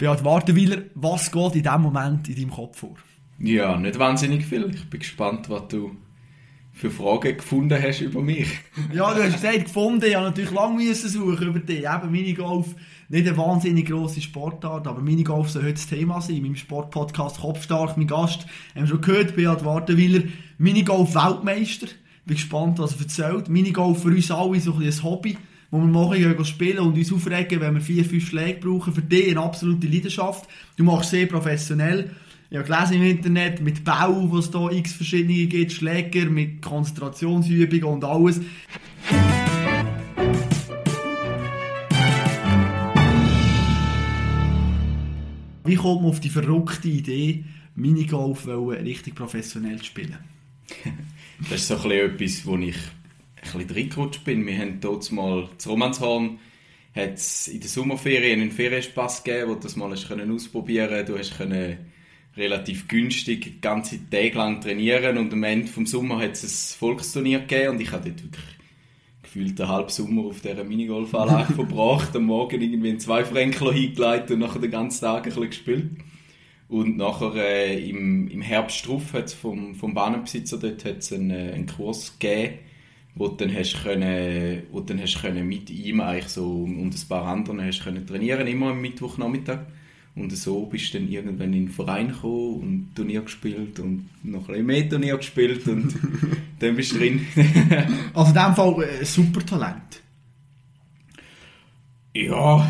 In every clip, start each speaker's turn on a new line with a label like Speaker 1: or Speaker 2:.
Speaker 1: Beat Wartenweiler, was geht in diesem Moment in deinem Kopf vor?
Speaker 2: Ja, nicht wahnsinnig viel. Ich bin gespannt, was du für Fragen gefunden hast über mich.
Speaker 1: ja, du hast gesagt, gefunden. Ich habe natürlich lange suchen über dich. Eben Minigolf, nicht eine wahnsinnig grosse Sportart, aber Minigolf soll heute das Thema sein. In meinem Sportpodcast Kopfstark, mein Gast, haben wir schon gehört, Beat Wartenweiler, Minigolf-Weltmeister. Bin gespannt, was er erzählt. Minigolf für uns alle so ein, ein Hobby, wo wir morgen spielen und uns aufregen, wenn wir vier, fünf Schläge brauchen. Für dich eine absolute Leidenschaft. Du machst sehr professionell. Habe gelesen im Internet mit Bau, wo es da x verschiedene gibt, Schläger mit Konzentrationsübungen und alles. Wie kommt man auf die verrückte Idee, Minigolf richtig professionell zu spielen?
Speaker 2: das ist so ein etwas, wo ich ein bisschen reingerutscht bin. Wir haben dort mal zu Romanshorn hat in der Sommerferien einen Ferienspass gegeben, wo du das mal hast können ausprobieren Du hast können relativ günstig ganze Tage lang trainieren und am Ende des Sommers hat es ein Volksturnier gegeben und ich habe dort wirklich gefühlt einen halben Sommer auf dieser Minigolfanlage verbracht, am Morgen irgendwie zwei Fränkler hingelegt und nachher den ganzen Tag ein bisschen gespielt. Und nachher äh, im, im Herbst drauf hat es vom, vom Bahnenbesitzer dort hat's einen, äh, einen Kurs gegeben, wo du dann hast können, wo dann hast können mit ihm eigentlich so und ein paar anderen hast können trainieren immer am Mittwochnachmittag. Und so bist du dann irgendwann in den Verein gekommen und Turnier gespielt und noch ein mehr Turnier gespielt und dann bist du drin.
Speaker 1: also in dem Fall ein super Talent.
Speaker 2: Ja,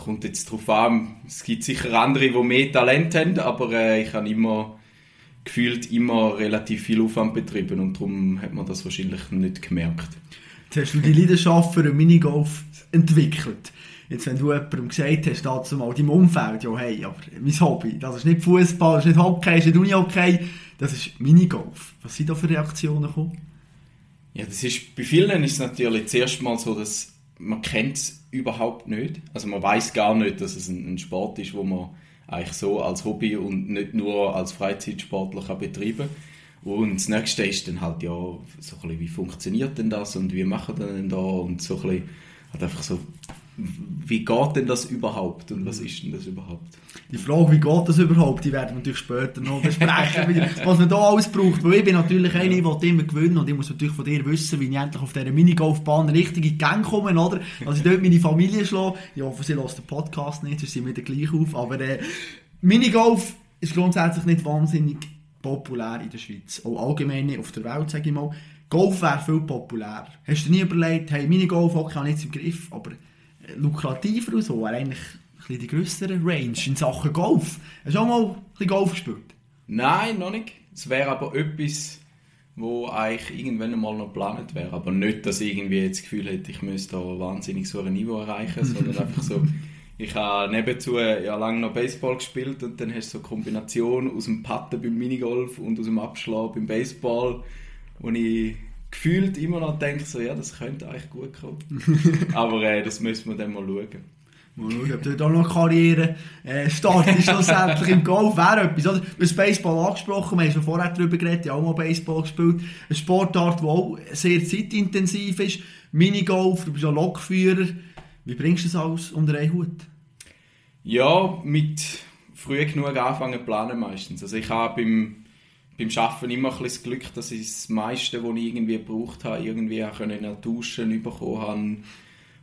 Speaker 2: kommt jetzt darauf an. Es gibt sicher andere, die mehr Talent haben, aber äh, ich habe immer gefühlt immer relativ viel Aufwand betrieben und darum hat man das wahrscheinlich nicht gemerkt.
Speaker 1: Jetzt hast du die Leidenschaft für den Minigolf entwickelt. Jetzt, wenn du jemandem gesagt hast, dazu mal deinem Umfeld, ja, hey, aber mein Hobby, das ist nicht Fußball, das ist nicht Hockey, das ist nicht Unihockey, das ist Minigolf. Was sind da für Reaktionen gekommen?
Speaker 2: Ja, das ist, bei vielen ist es natürlich zuerst mal so, dass man kennt es überhaupt nicht. Also man weiß gar nicht, dass es ein, ein, Sport ist, wo man eigentlich so als Hobby und nicht nur als Freizeitsportler kann betreiben. Und das nächste ist dann halt, ja, so ein bisschen, wie funktioniert denn das und wie machen wir denn da? Und so ein bisschen, halt einfach so wie geht denn das überhaupt und was ist denn das überhaupt?
Speaker 1: Die Frage, wie geht das überhaupt, die werden wir natürlich später noch besprechen, was man da alles braucht. Weil ich bin natürlich einer, der immer gewinnen und ich muss natürlich von dir wissen, wie ich endlich auf dieser Minigolfbahn richtig in die Gang komme, oder? Dass ich dort meine Familie schlage. Ich hoffe, sie lässt den Podcast nicht, sonst sind wir gleich auf. Aber äh, Minigolf ist grundsätzlich nicht wahnsinnig populär in der Schweiz. Auch allgemein auf der Welt, sage ich mal. Golf wäre viel populärer. Hast du dir nie überlegt, hey, Minigolf, okay, habe ich jetzt im Griff, aber lukrativer und so, wäre eigentlich ein die größere Range in Sachen Golf. Hast du auch mal ein bisschen Golf gespielt?
Speaker 2: Nein, noch nicht. Es wäre aber etwas, wo eigentlich irgendwann einmal noch geplant wäre. Aber nicht, dass ich irgendwie das Gefühl hätte, ich müsste da wahnsinnig so ein Niveau erreichen, sondern einfach so, ich habe nebenzu ja lange noch Baseball gespielt und dann hast du so eine Kombination aus dem Patten beim Minigolf und aus dem Abschlag beim Baseball, wo ich gefühlt immer noch denke, so, ja, das könnte eigentlich gut kommen. Aber äh, das müssen wir dann mal schauen.
Speaker 1: Mal schauen, ob du da noch Karriere äh, startest, schlussendlich im Golf wäre etwas. Oder? Du hast Baseball angesprochen, wir haben schon vorher darüber geredet, ich habe auch mal Baseball gespielt. Eine Sportart, die auch sehr zeitintensiv ist. Minigolf, du bist ja Lokführer. Wie bringst du das alles unter einen Hut?
Speaker 2: Ja, mit früh genug anfangen planen meistens. Also ich habe beim beim Arbeiten immer ein das Glück, dass ich das meiste, was ich irgendwie gebraucht habe, irgendwie auch in der Dusche bekommen habe.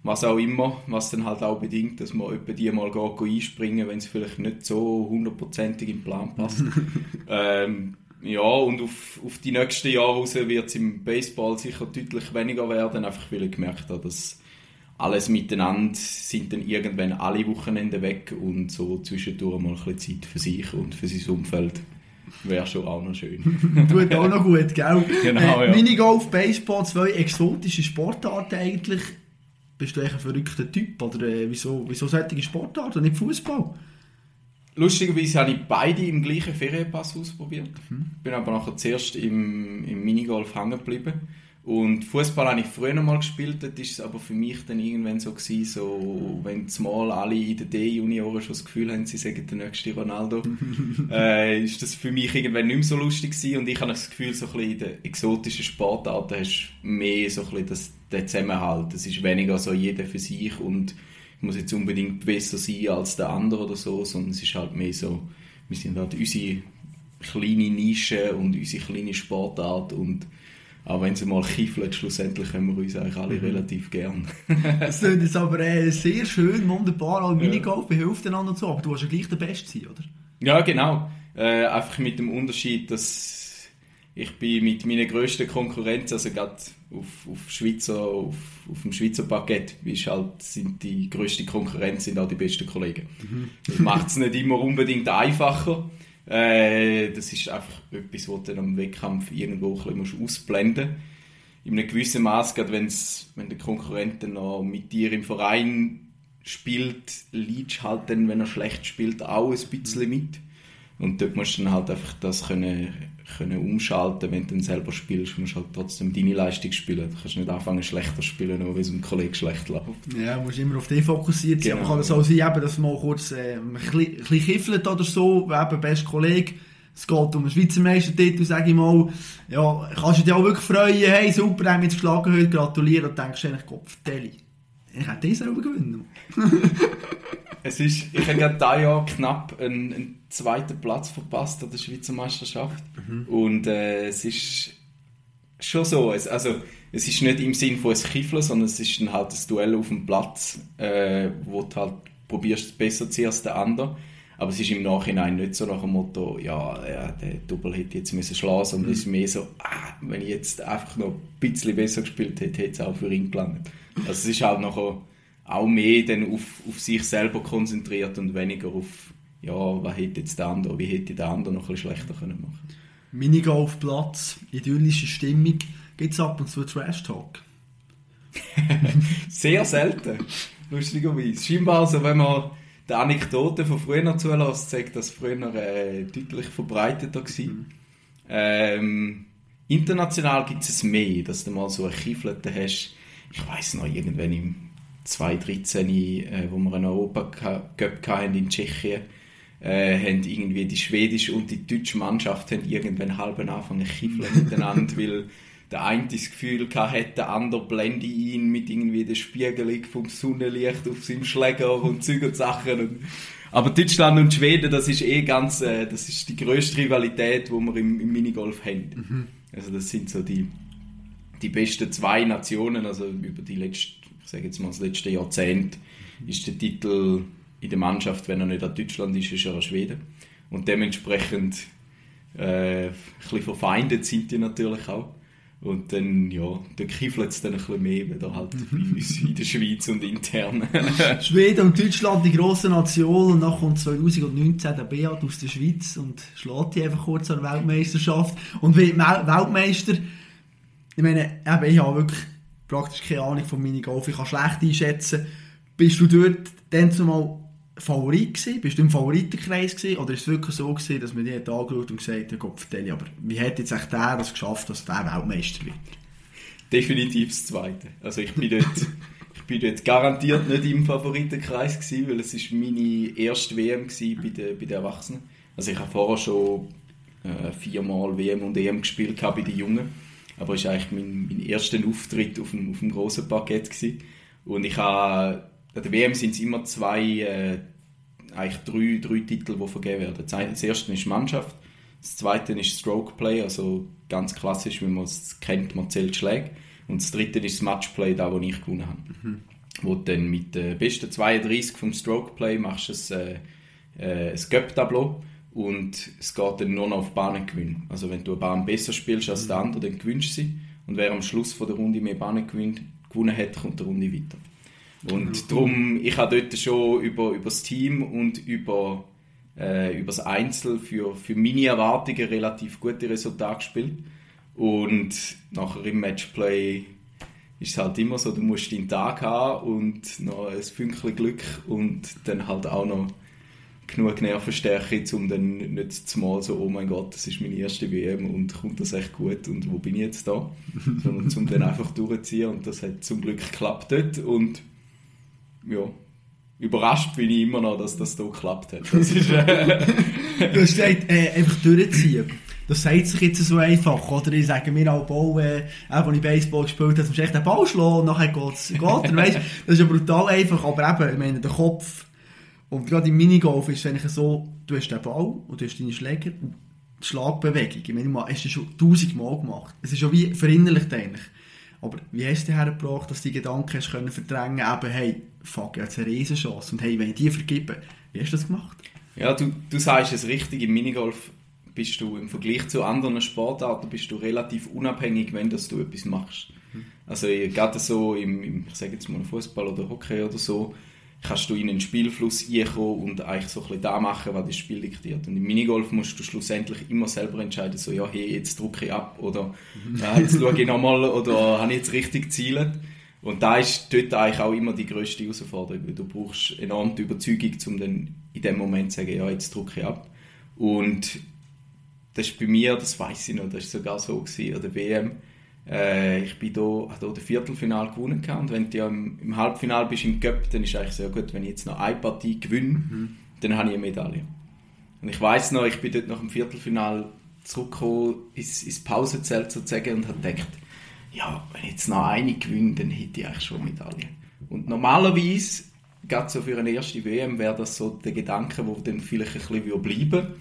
Speaker 2: Was auch immer, was dann halt auch bedingt, dass man etwa die mal geht, einspringen wenn es vielleicht nicht so hundertprozentig im Plan passt. ähm, ja, und auf, auf die nächsten Jahre raus wird es im Baseball sicher deutlich weniger werden, einfach weil ich gemerkt habe, dass alles miteinander sind dann irgendwann alle Wochenende weg und so zwischendurch mal ein bisschen Zeit für sich und für sein Umfeld Wäre schon auch noch schön.
Speaker 1: Tut auch noch gut, gell?
Speaker 2: Genau,
Speaker 1: äh, ja. Minigolf, Baseball, zwei exotische Sportarten eigentlich. Bist du eigentlich ein verrückter Typ? Oder äh, wieso, wieso solche Sportarten, nicht Fußball?
Speaker 2: Lustigerweise habe ich beide im gleichen Ferienpass ausprobiert. Mhm. Bin aber nachher zuerst im, im Minigolf hängen geblieben. Und Fußball habe ich früher noch mal gespielt, das ist aber für mich dann irgendwann so gewesen, so, wenn zumal alle in den D-Junioren schon das Gefühl haben, sie sagen der nächste Ronaldo, äh, ist das für mich irgendwann nicht mehr so lustig gewesen und ich habe das Gefühl, so ein bisschen in den exotischen Sportarten hast du mehr so ein bisschen das, den Zusammenhalt. Es ist weniger so jeder für sich und ich muss jetzt unbedingt besser sein als der andere oder so, sondern es ist halt mehr so, wir sind halt unsere kleine Nische und unsere kleine Sportart und auch wenn sie mal kiffelt, schlussendlich haben wir uns eigentlich alle mhm. relativ gern.
Speaker 1: das klingt jetzt aber äh, sehr schön, wunderbar, auch Minigolf, ja. hilft einander und so, aber du willst ja gleich der Beste sein, oder?
Speaker 2: Ja, genau. Äh, einfach mit dem Unterschied, dass ich bin mit meinen grössten Konkurrenz, also gerade auf, auf, Schweizer, auf, auf dem Schweizer Parkett, ist halt, sind die grösste Konkurrenz sind auch die besten Kollegen. Mhm. Das macht es nicht immer unbedingt einfacher. Äh, das ist einfach etwas, was du am Wettkampf irgendwo ein bisschen ausblenden musst. In einem gewissen Maß, gerade wenn der Konkurrent dann noch mit dir im Verein spielt, liegt halt dann, wenn er schlecht spielt, auch ein bisschen mit. Und dort musst du dann halt einfach das können, können umschalten, wenn du dann selber spielst, musst du halt trotzdem deine Leistung spielen. Du kannst nicht anfangen schlechter spielen, nur weil es einem Kollegen schlecht läuft.
Speaker 1: Ja, du musst immer auf dich fokussiert sein. Genau. Aber kann es auch sein, dass man kurz äh, ein bisschen, bisschen kiffelt oder so, eben best Kollege, es geht um einen Schweizer Meistertitel, sage ich mal, ja, kannst du dich auch wirklich freuen, hey, super, haben wir jetzt geschlagen heute, gratulieren und denkst eigentlich, Gott, Deli, ich hätte das selber gewinnen.
Speaker 2: es ist, ich habe gerade dieses Jahr knapp einen, einen, zweiten Platz verpasst an der Schweizer Meisterschaft. Mhm. Und äh, es ist schon so. Es, also, es ist nicht im Sinn von ein Kiffeln, sondern es ist dann halt ein Duell auf dem Platz, äh, wo du halt probierst, besser zu als der andere. Aber es ist im Nachhinein nicht so nach dem Motto, ja, ja der Double hätte jetzt müssen schlagen, sondern mhm. es ist mehr so, ah, wenn ich jetzt einfach noch ein bisschen besser gespielt hätte, hätte es auch für ihn gelangt. Also es ist halt nachher auch mehr dann auf, auf sich selber konzentriert und weniger auf, ja, was hätte jetzt der andere, wie hätte der andere noch ein bisschen schlechter können machen
Speaker 1: Minigolfplatz, idyllische Stimmung, gibt es ab und zu Trash-Talk?
Speaker 2: Sehr selten, lustigerweise. Scheinbar, also, wenn man die Anekdote von früher zulässt, zeigt das früher äh, deutlich verbreiteter gewesen. Mhm. Ähm, international gibt es mehr, dass du mal so eine Kieflete hast. Ich weiß noch, irgendwann im 2013, äh, wo wir einen Europacup hatten in Tschechien, äh, haben irgendwie die schwedische und die deutsche Mannschaft haben irgendwann halb angefangen zu kieflen miteinander, weil der eine das Gefühl hatte, der andere blende ihn mit irgendwie der Spiegelung vom Sonnenlicht auf seinem Schläger und Zeug und Sachen. Und, aber Deutschland und Schweden, das ist eh ganz, äh, das ist die grösste Rivalität, die wir im, im Minigolf haben. Mhm. Also das sind so die, die besten zwei Nationen, also über die letzten, ich sage jetzt mal das letzte Jahrzehnt, ist der Titel in der Mannschaft, wenn er nicht an Deutschland ist, ist er an Schweden. Und dementsprechend äh, ein bisschen verfeindet sind die natürlich auch. Und dann, ja, dann kiffelt es dann ein bisschen mehr, wenn halt bei uns in der Schweiz und intern.
Speaker 1: Schweden und Deutschland, die grossen Nationen, und dann kommt 2019 der Beat aus der Schweiz und schlägt die einfach kurz an der Weltmeisterschaft. Und wie Weltmeister, ich meine, eben, ich habe wirklich praktisch keine Ahnung von Minigolf, ich kann schlecht einschätzen. Bist du dort dann zumal Favorit gewesen? Bist du im Favoritenkreis gewesen? Oder ist es wirklich so gewesen, dass man dich hat angeschaut und gesagt hat, Gott vertelle, aber wie hat jetzt echt der das geschafft, dass der Weltmeister wird?
Speaker 2: Definitiv das Zweite. Also ich bin dort, ich bin dort garantiert nicht im Favoritenkreis gewesen, weil es ist meine erste WM bei den, bei den Erwachsenen. Also ich habe vorher schon äh, viermal WM und EM gespielt bei den Jungen. Aber es war eigentlich mein, mein erster Auftritt auf dem, auf dem grossen Parkett. Gewesen. Und ich habe bei der WM sind es immer zwei, äh, eigentlich drei, drei Titel, die vergeben werden. Das erste ist Mannschaft, das zweite ist Stroke Play, also ganz klassisch, wie man es kennt, man zählt Schläge. Und das dritte ist das Matchplay, da wo ich gewonnen habe. Mhm. Wo dann mit den besten 32 vom Stroke Play machst du ein, äh, ein Göpp-Tableau und es geht dann nur noch auf Bahnengewinn. Also wenn du eine Bahn besser spielst als der andere, dann gewinnst du sie. Und wer am Schluss von der Runde mehr Bahnen gewonnen hat, kommt der Runde weiter. Und darum, ich habe dort schon über, über das Team und über, äh, über das Einzel für, für meine Erwartungen relativ gute Resultate gespielt. Und nachher im Matchplay ist es halt immer so, du musst deinen Tag haben und noch ein Fünkchen Glück und dann halt auch noch genug Nervenstärke, um dann nicht zu mal so, oh mein Gott, das ist meine erste WM und kommt das echt gut und wo bin ich jetzt da? Sondern um dann einfach durchzuziehen und das hat zum Glück geklappt dort und ja, überrascht bin ich immer noch, dass das hier geklappt hat. Das ist,
Speaker 1: äh... du hast gesagt, äh, einfach durchziehen. das sagt sich jetzt so einfach, oder? Ich sage mir auch Ball, äh, auch als ich Baseball gespielt habe, musst du echt den Ball schlagen und nachher geht weißt? Das ist ja brutal einfach, aber eben, ich meine, der Kopf, und gerade im Minigolf ist es eigentlich so, du hast den Ball und du hast deine Schläger und die Schlagbewegung, ich meine, hast du schon tausendmal gemacht. Es ist schon wie verinnerlicht eigentlich. Aber wie hast du hergebracht, dass du die Gedanken hast können verdrängen, eben, hey, fuck, jetzt eine Riesenchance und hey, wenn ich die vergebe, wie hast du das gemacht?
Speaker 2: Ja, du, du sagst es richtig, im Minigolf bist du im Vergleich zu anderen Sportarten bist du relativ unabhängig, wenn das du etwas machst. Mhm. Also gerade so im, im ich sage jetzt mal Fußball oder Hockey oder so, kannst du in einen Spielfluss reinkommen und eigentlich so ein bisschen da machen, was das Spiel diktiert. Und im Minigolf musst du schlussendlich immer selber entscheiden, so, ja, hey, jetzt drücke ich ab oder ja, jetzt schaue ich nochmal oder habe ich jetzt richtig gezielt. Und da ist dort eigentlich auch immer die grösste Herausforderung, weil du brauchst enorm die Überzeugung, um dann in dem Moment zu sagen, ja, jetzt drücke ich ab. Und das ist bei mir, das weiß ich noch, das war sogar so gewesen, an der WM, äh, ich bin habe da das Viertelfinal gewonnen gehabt. und wenn du ja im, im Halbfinale bist im Cup, dann ist es eigentlich sehr gut, wenn ich jetzt noch eine Partie gewinne, mhm. dann habe ich eine Medaille. Und ich weiß noch, ich bin dort nach dem Viertelfinal zurückgekommen ins, ins Pausenzelt sozusagen und habe gedacht, ja, wenn ich jetzt noch eine gewinne, dann hätte ich eigentlich schon eine Medaille. Und normalerweise, gerade so für eine erste WM, wäre das so der Gedanke, der dann vielleicht ein bisschen bleiben würde.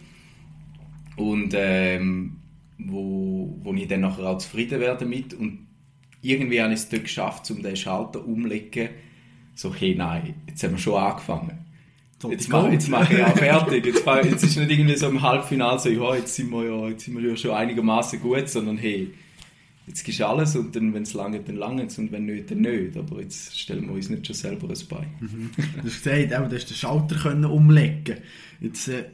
Speaker 2: Und ähm, wo, wo ich dann nachher auch zufrieden werde damit und irgendwie habe ich es dort geschafft, um den Schalter umzulegen, so, hey, nein, jetzt haben wir schon angefangen. Jetzt mache, jetzt mache ich auch fertig. Jetzt, jetzt ist nicht irgendwie so im Halbfinale so, ja, jetzt sind wir ja, jetzt sind wir ja schon einigermaßen gut, sondern hey, jetzt gibst du alles und dann, wenn es lange, dann lange und wenn nicht, dann nicht. Aber jetzt stellen wir uns nicht schon selber ein Bein.
Speaker 1: Mhm. Du hast gesagt, du hast den Schalter können umlegen Jetzt äh,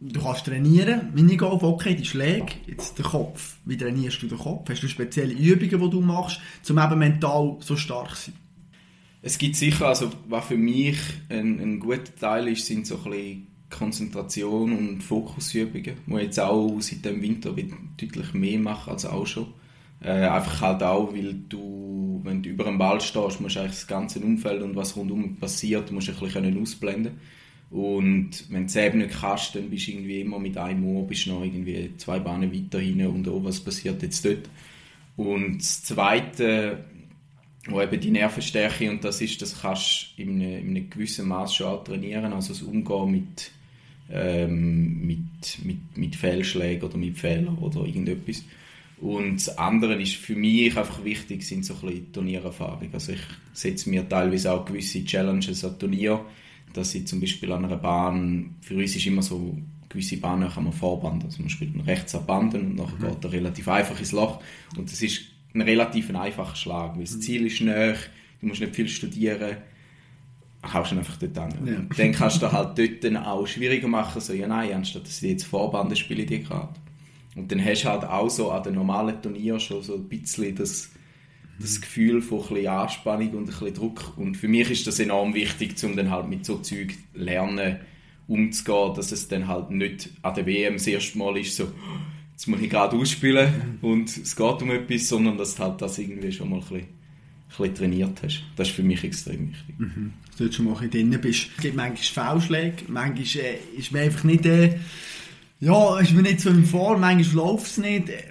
Speaker 1: du kannst trainieren, Minigolf, okay, die Schläge, jetzt der Kopf. Wie trainierst du den Kopf? Hast du spezielle Übungen, die du machst, um eben mental so stark zu sein?
Speaker 2: Es gibt sicher, also was für mich ein, ein guter Teil ist, sind so ein bisschen Konzentration und Fokusübungen, die ich jetzt auch seit dem Winter deutlich mehr mache als auch schon. Äh, einfach halt auch, weil du, wenn du über einen Ball stehst, musst du eigentlich das ganze Umfeld und was rundum passiert, musst du ein bisschen ausblenden können. Und wenn du es eben nicht kannst, dann bist du irgendwie immer mit einem Ohr bist noch irgendwie zwei Bahnen weiter hinten und oh, was passiert jetzt dort. Und das Zweite, wo eben die Nervenstärke und das ist, das kannst du in einem, in einem gewissen Maß schon trainieren, also das Umgehen mit, ähm, mit, mit, mit Fehlschlägen oder mit Fehlern oder irgendetwas. Und das andere ist für mich einfach wichtig, sind so ein bisschen Turniererfahrung. Also ich setze mir teilweise auch gewisse Challenges an Turnier dass ich zum Beispiel an einer Bahn, für uns ist immer so, gewisse Bahnen kann man vorbanden, also man spielt rechts an Banden und dann mhm. geht er relativ einfach ins Loch und das ist ein relativ einfacher Schlag, weil das mhm. Ziel ist näher, du musst nicht viel studieren, haust du einfach dort an. Ja. Dann kannst du halt dort dann auch schwieriger machen, so, ja nein, anstatt dass ich jetzt vorbande, spiele ich die gerade. Und dann hast du halt auch so an den normalen Turnieren schon so ein bisschen das das Gefühl von ein bisschen Anspannung und ein bisschen Druck. Und für mich ist das enorm wichtig, um dann halt mit so Zeug lernen umzugehen, dass es dann halt nicht an der WM das erste Mal ist, so jetzt muss ich gerade ausspielen und es geht um etwas, sondern dass du halt das irgendwie schon mal ein bisschen, ein bisschen trainiert hast. Das ist für mich extrem wichtig.
Speaker 1: Mhm. Dass du schon mal drin bist. Es gibt manchmal Foulschläge, manchmal äh, ist man einfach nicht... Äh, ja, ist mir nicht so im Vor, manchmal läuft es nicht. Äh,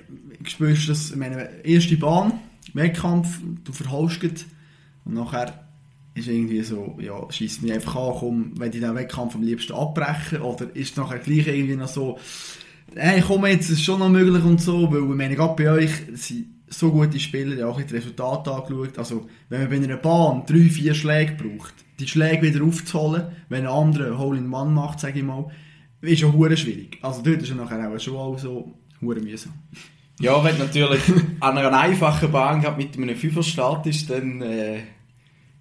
Speaker 1: spürst das, meine erste Bahn, Wettkampf, du verhaust und nachher ist irgendwie so, ja, schießt mich einfach an, komm, wenn ich den Wettkampf am liebsten abbrechen oder ist nachher gleich irgendwie noch so, hey, komm jetzt, ist schon noch möglich und so, weil ich meine, gerade bei euch sind so gute Spieler, die auch die Resultate angeschaut, also wenn man bei einer Bahn drei, vier Schläge braucht, die Schläge wieder aufzuholen, wenn ein anderer Hole-in-One macht, sage ich mal, ist hure schwierig. Also dort ist er nachher auch schon auch so mühsam.
Speaker 2: Ja, wenn natürlich an einer einfachen Bahn mit einem Fünfer startest, dann äh,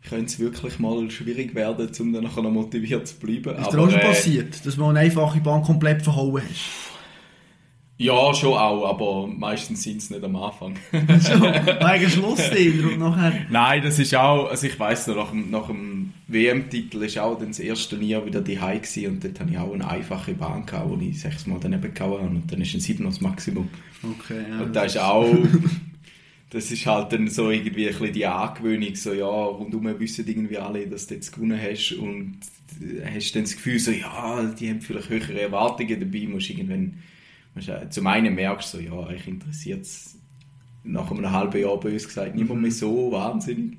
Speaker 2: könnte es wirklich mal schwierig werden, um dann noch motiviert zu bleiben.
Speaker 1: Ist dir auch schon äh, passiert, dass man eine einfache Bahn komplett verhauen hast?
Speaker 2: Ja, schon auch, aber meistens sind es nicht am Anfang.
Speaker 1: schon? Wegen Schlussdienst und nachher?
Speaker 2: Nein, das ist auch, also ich weiss noch, nach dem, nach dem WM-Titel ist auch dann das erste Turnier wieder die gewesen und dort hatte ich auch eine einfache Bahn, gehabt, wo ich sechsmal daneben gehauen habe und dann ist ein Siebener das Maximum.
Speaker 1: Okay, ja.
Speaker 2: Und da ist auch, das ist halt dann so irgendwie ein bisschen die Angewöhnung, so ja, rundum wissen irgendwie alle, dass du jetzt gewonnen hast und hast dann das Gefühl so, ja, die haben vielleicht höhere Erwartungen dabei, musst irgendwann Zum einen merkst du so, ja, ich interessiert es nach einem halben Jahr bös gesagt niemand mehr so wahnsinnig.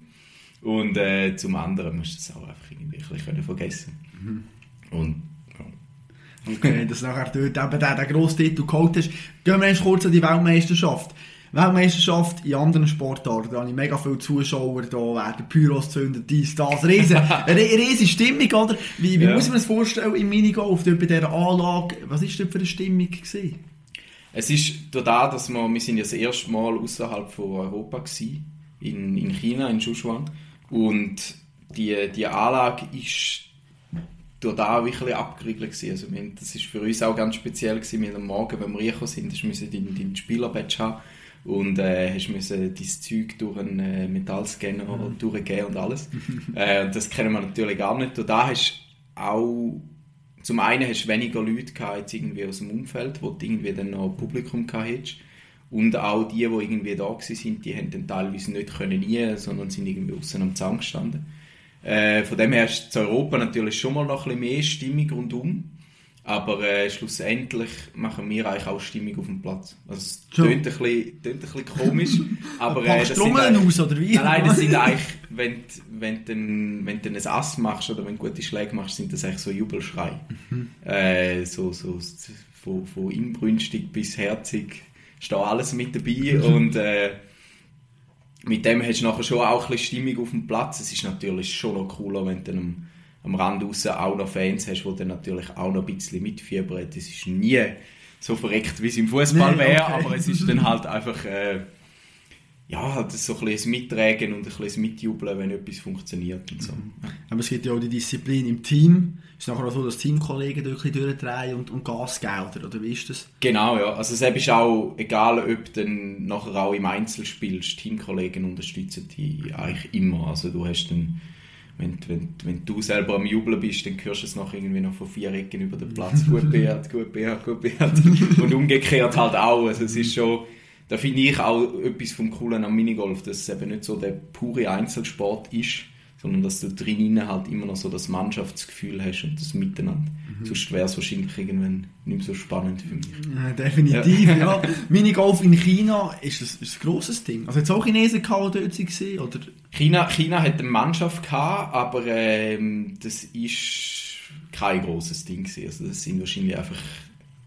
Speaker 2: Und äh, zum anderen musst du es auch einfach irgendwie ein bisschen vergessen. Mhm. Und
Speaker 1: ja. Okay, dass nachher dort eben der, der grosse Titel geholt hast. Gehen wir kurz an die Weltmeisterschaft. Weltmeisterschaft in anderen Sportarten, da habe ich mega viele Zuschauer, da werden Pyros zündet, dies, das, riesen, riesen Stimmung, oder? Wie, wie ja. muss man das vorstellen im Minigolf, dort bei dieser Anlage, was war dort für eine Stimmung gewesen?
Speaker 2: Es ist da, dass wir, wir sind ja das erste Mal außerhalb von Europa gewesen, in, in China, in Sichuan, und die, die Anlage ist total ein bisschen abgeriegelt gewesen. Also wir, das ist für uns auch ganz speziell gewesen. Wir am Morgen, wenn wir reingekommen sind, mussten wir dein, dein Spielerbadge haben und äh, hast müssen dein Zeug durch einen äh, Metallscanner mhm. durchgehen und alles. äh, das kennen wir natürlich gar nicht. Und da hast auch zum einen hast du weniger Leute gehabt, irgendwie aus dem Umfeld, wo du irgendwie dann noch Publikum gehabt und auch die, die irgendwie da waren, die haben dann teilweise nicht können nie, sondern sind irgendwie außen am Zaun gestanden. Äh, von dem her ist zu Europa natürlich schon mal noch ein bisschen mehr Stimmung rundum. Aber äh, schlussendlich machen wir eigentlich auch Stimmung auf dem Platz. Also es klingt ein, bisschen, klingt ein bisschen komisch, aber...
Speaker 1: Äh, das sind aus, oder wie?
Speaker 2: Nein, das sind eigentlich, wenn, wenn, du, wenn du ein Ass machst oder wenn du gute Schläge machst, sind das eigentlich so Jubelschrei. Mhm. Äh, so, so von, von inbrünstig bis herzig da alles mit dabei und äh, mit dem hast du nachher schon auch ein bisschen Stimmung auf dem Platz. Es ist natürlich schon noch cooler, wenn du am am Rand raus auch noch Fans hast, die dann natürlich auch noch ein bisschen mitfiebern. Das ist nie so verreckt, wie es im Fußball wäre, okay. aber es ist dann halt einfach äh, ja, halt so ein bisschen Mittragen und ein bisschen Mitjubeln, wenn etwas funktioniert und so. Mhm.
Speaker 1: Aber es gibt ja auch die Disziplin im Team. Es ist nachher auch so, dass Teamkollegen durchdrehen und, und Gas gelten, oder wie ist das?
Speaker 2: Genau, ja. Also es ist auch egal, ob du dann nachher auch im Einzel spielst, Teamkollegen unterstützen dich eigentlich immer. Also du hast dann wenn, wenn, wenn du selber am Jubeln bist, dann hörst du es noch irgendwie noch von vier Ecken über den Platz. gut Beat, gut Beat, gut Beat. Und umgekehrt halt auch. Also es ist schon, da finde ich auch etwas vom Coolen am Minigolf, dass es eben nicht so der pure Einzelsport ist, sondern dass du drinnen halt immer noch so das Mannschaftsgefühl hast und das Miteinander. Mhm. Sonst wäre es wahrscheinlich irgendwann nicht mehr so spannend für mich.
Speaker 1: Ja, definitiv, ja. ja. Minigolf in China ist ein, ist ein grosses Ding. Also jetzt auch Chinesen gehabt, dort waren, oder?
Speaker 2: China, China hat eine Mannschaft gehabt, aber ähm, das ist kein grosses Ding gewesen. Also das sind wahrscheinlich einfach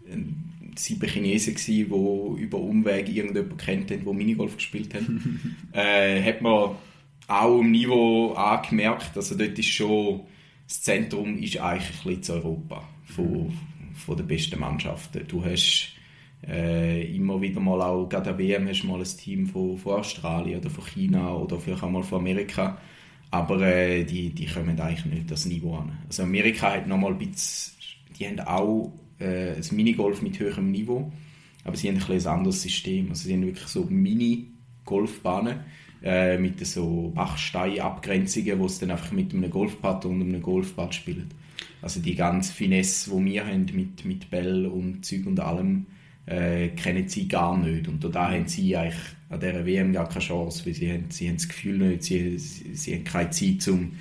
Speaker 2: ähm, sieben Chinesen gewesen, die über Umweg irgendjemanden kennt haben, der Minigolf gespielt haben. äh, hat man auch im Niveau angemerkt, also dort ist schon, das Zentrum ist eigentlich ein bisschen zu Europa von, von den besten Mannschaften. Du hast äh, immer wieder mal auch, gerade an WM hast du mal ein Team von, von Australien oder von China oder vielleicht auch mal von Amerika, aber äh, die, die kommen eigentlich nicht das Niveau an. Also Amerika hat nochmal ein bisschen, die haben auch äh, ein Minigolf mit höherem Niveau, aber sie haben ein, ein anderes System. Also sie haben wirklich so Mini-Golfbahnen äh, mit so Bachstein-Abgrenzungen, wo es dann einfach mit einem Golfpad und einem Golfbad spielen. Also die ganze Finesse, die wir haben mit, mit Bell und Zeug und allem, äh, kennen sie gar nicht. Und da haben sie eigentlich an dieser WM gar keine Chance, weil sie haben, sie haben das Gefühl nicht, sie, sie, sie haben keine Zeit, um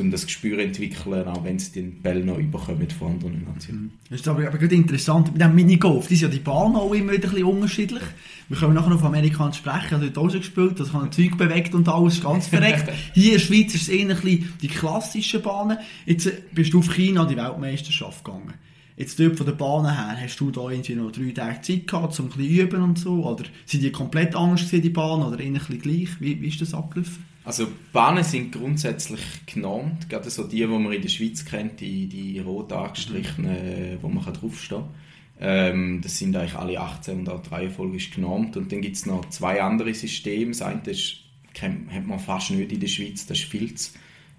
Speaker 2: um das Gespür zu entwickeln, auch wenn sie den Ball noch überkommen von anderen Nationen.
Speaker 1: Mhm. Das ist aber, aber gerade interessant, mit dem Minigolf, die ist ja die Bahn auch immer wieder ein bisschen unterschiedlich. Wir können nachher noch von Amerikanern sprechen, also dort auch schon gespielt, das kann ein Zeug bewegt und alles, ganz verreckt. Hier in der Schweiz ist es eher ein bisschen die klassischen Bahnen. Jetzt äh, bist du auf China die Weltmeisterschaft gegangen. Jetzt dort von der Bahn her, hast du da irgendwie noch drei Tage Zeit gehabt, um ein bisschen üben und so? Oder sind die komplett anders die Bahn, oder eher ein bisschen gleich? Wie, wie ist das abgelaufen?
Speaker 2: Also Bahnen sind grundsätzlich genormt, gerade so die, die man in der Schweiz kennt, die, die rot angestrichenen, wo man draufstehen kann. Ähm, das sind eigentlich alle 18 und auch die Reihenfolge ist genormt. Und dann gibt es noch zwei andere Systeme. Das eine ist, hat man fast nicht in der Schweiz, das ist Filz.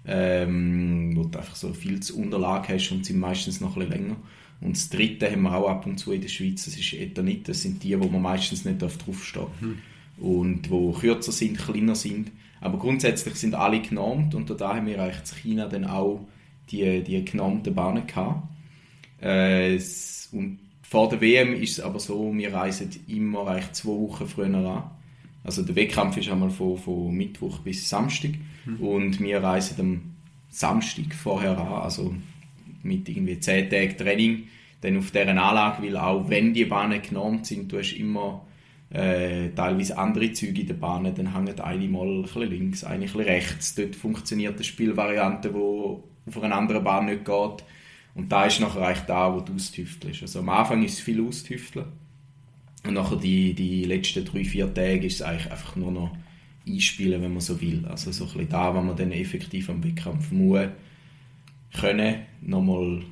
Speaker 2: Ähm, wo du einfach so Filzunterlage hast und sind meistens noch ein bisschen länger. Und das dritte haben wir auch ab und zu in der Schweiz, das ist Ethanit, das sind die, wo man meistens nicht draufstehen darf. Mhm. Und wo kürzer sind, kleiner sind. Aber grundsätzlich sind alle genormt und da haben wir eigentlich in China dann auch die, die genormten Bahnen gehabt. Äh, und vor der WM ist es aber so, wir reisen immer eigentlich zwei Wochen früher an. Also der Wettkampf ist einmal von, von Mittwoch bis Samstag mhm. und wir reisen am Samstag vorher an, also mit irgendwie 10 Tagen Training, dann auf dieser Anlage, weil auch wenn die Bahnen genormt sind, du hast immer äh, teilweise andere Züge in der Bahn, dann hängen eine mal ein bisschen links, eine ein bisschen rechts. Dort funktioniert eine Spielvariante, die auf einer anderen Bahn nicht geht. Und da ist nachher eigentlich da, wo du austüftelst. Also am Anfang ist es viel austüfteln. Und nachher die, die letzten drei, vier Tage ist es eigentlich einfach nur noch einspielen, wenn man so will. Also so ein bisschen da, wo man dann effektiv am Wettkampf muss können, nochmal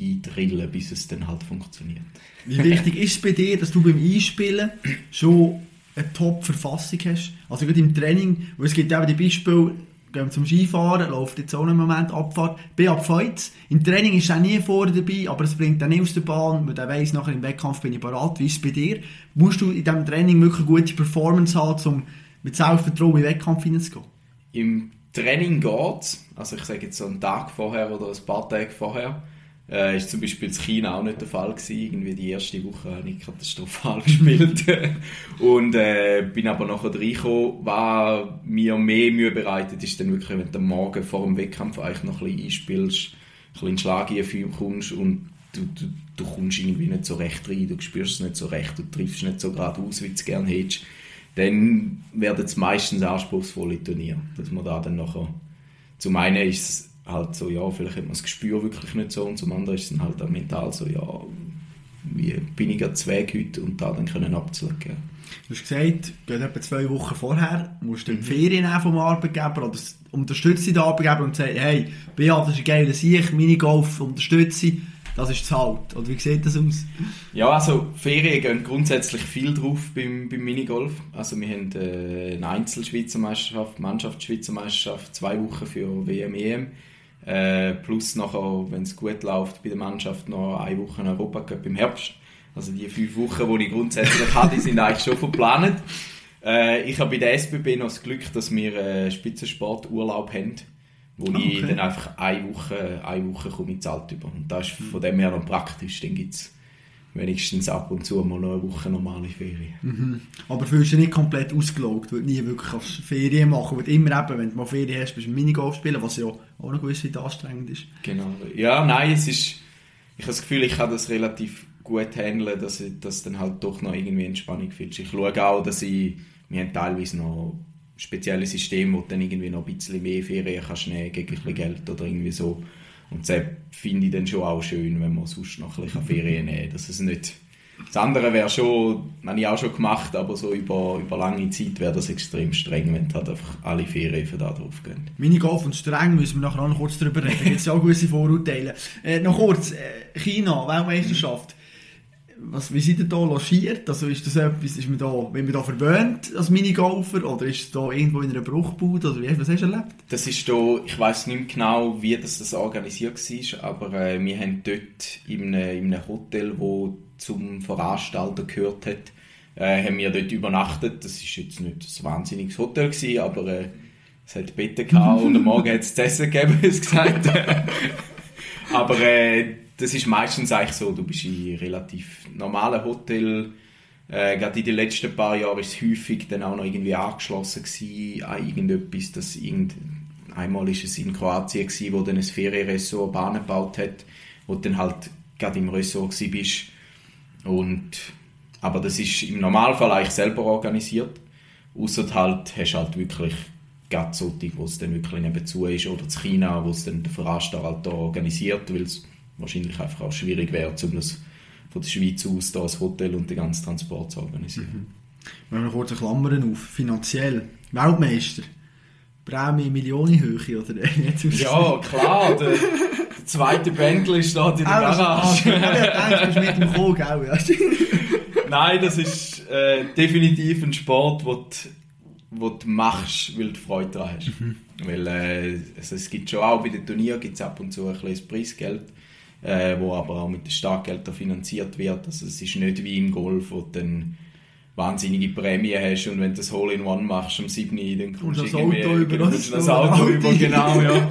Speaker 2: eindrillen, bis es dann halt funktioniert.
Speaker 1: Wie wichtig ist es bei dir, dass du beim Einspielen schon eine Top-Verfassung hast? Also gerade im Training, wo es gibt eben die Beispiele, gehen zum Skifahren, läuft jetzt auch im Moment Abfahrt, bin ab Feuz. Im Training ist er nie vorne dabei, aber es bringt dann nicht aus der Bahn, weil der weiss, nachher im Wettkampf bin ich parat. Wie ist es bei dir? Musst du in diesem Training wirklich eine gute Performance haben, um mit Selbstvertrauen in den Wettkampf hineinzugehen?
Speaker 2: Im Training geht also ich sage jetzt so einen Tag vorher oder ein paar Tage vorher, äh, ist zum Beispiel in China auch nicht der Fall gewesen. Irgendwie die erste Woche habe ich katastrophal gespielt. und äh, bin aber nachher reingekommen, was mir mehr Mühe bereitet, ist dann wirklich, wenn du Morgen vor dem Wettkampf eigentlich noch ein bisschen einspielst, ein bisschen in Schlag kommst und du, du, du kommst irgendwie nicht so recht rein, du spürst es nicht so recht, du triffst nicht so gerade aus, wie du es gerne hättest, dann werden es meistens anspruchsvolle Turniere, dass man da dann nachher zum einen ist es halt so, ja, vielleicht hat man das Gespür wirklich nicht so und zum anderen ist es halt auch mental so, ja, wie bin ich jetzt weg heute und da dann können abzulegen.
Speaker 1: Du hast gesagt, geht etwa zwei Wochen vorher, musst du mhm. Ferien nehmen vom Arbeitgeber oder unterstützt den Arbeitgeber und sagt, hey, Beat, das ist ein geiler Sieg, Minigolf, unterstütze das ist zahlt. Oder wie sieht das aus?
Speaker 2: Ja, also Ferien gehen grundsätzlich viel drauf beim, beim Minigolf. Also wir haben äh, eine Einzelschweizer Meisterschaft, Mannschaftsschweizer Meisterschaft, zwei Wochen für WM, EM. Äh, plus nachher, wenn es gut läuft, bei der Mannschaft noch eine Woche Europacup im Herbst. Also die fünf Wochen, die ich grundsätzlich hatte, sind eigentlich schon verplant. Äh, ich habe bei der SBB noch das Glück, dass wir äh, Spitzensporturlaub haben wo oh, ich dann einfach eine Woche, eine Woche komme ich zahlt über. Und das ist von dem her noch praktisch. Dann gibt es wenigstens ab und zu mal eine Woche normale Ferien.
Speaker 1: Mhm. Aber fühlst du dich nicht komplett ausgelaugt, weil du nie wirklich Ferien machen kannst. immer eben, wenn du mal Ferien hast, bist du Minigolf spielen, was ja auch noch gewisse anstrengend ist.
Speaker 2: Genau. Ja, nein, es ist... Ich habe das Gefühl, ich kann das relativ gut handeln, dass ich das dann halt doch noch irgendwie Entspannung fühlst. Ich schaue auch, dass ich... Wir haben teilweise noch spezielles System, wo du dann irgendwie noch ein bisschen mehr Ferien kannst nehmen gegen ein bisschen Geld oder irgendwie so. Und das finde ich dann schon auch schön, wenn man sonst noch ein bisschen Ferien nehmen kann. Dass es nicht das andere wäre schon, habe ich auch schon gemacht, aber so über, über lange Zeit wäre das extrem streng, wenn halt einfach alle Ferien für da drauf gehen.
Speaker 1: Minigolf und streng müssen wir nachher noch kurz darüber reden. Es ja auch gewisse Vorurteile. Äh, noch kurz, äh, China, Weltmeisterschaft was, wie seid ihr da logiert? Also ist das etwas, ist man da, wenn man da verwöhnt als Minigolfer oder ist es da irgendwo in einer Bruchbude oder wie, was hast du erlebt?
Speaker 2: Das ist da, ich weiß nicht mehr genau, wie das, das organisiert war, aber äh, wir haben dort in einem, in einem Hotel, wo zum Veranstalter gehört hat, äh, haben wir dort übernachtet. Das ist jetzt nicht ein wahnsinniges Hotel gewesen, aber äh, es hat Betten gehabt und am Morgen hat es zu essen gegeben, es gesagt. aber äh, das ist meistens eigentlich so, du bist in relativ normalen Hotel, äh, gerade in den letzten paar Jahren ist es häufig dann auch noch irgendwie angeschlossen gewesen an irgendetwas, das irgend einmal ist es in Kroatien gewesen, wo dann ein Ferienressort Bahnen gebaut hat, wo du dann halt gerade im Ressort bist. Und aber das ist im Normalfall eigentlich selber organisiert, außer halt hast halt wirklich gerade so, wo es dann wirklich nebenzu ist oder zu China, wo es dann der Veranstalter organisiert, weil es wahrscheinlich einfach auch schwierig wäre, um das von der Schweiz aus da das Hotel und den ganzen Transport zu organisieren. Mhm.
Speaker 1: Wenn wir kurz Klammern auf, finanziell, Weltmeister, Prämie Millionenhöhe oder
Speaker 2: Ja, klar, der, der zweite Bentley steht in der Garage.
Speaker 1: Ja, du mit dem Kohl, gell?
Speaker 2: Nein, das ist äh, definitiv ein Sport, wo du, wo du machst, weil du Freude daran hast. Mhm. Weil äh, also es gibt schon auch bei den Turnieren gibt's ab und zu ein bisschen Preisgeld äh, wo aber auch mit den Startgeldern finanziert wird. Also es ist nicht wie im Golf, wo du dann wahnsinnige Prämie hast und wenn du das Hole-in-One machst am 7. dann kommst du das Auto über. Das, das Auto über, genau, ja.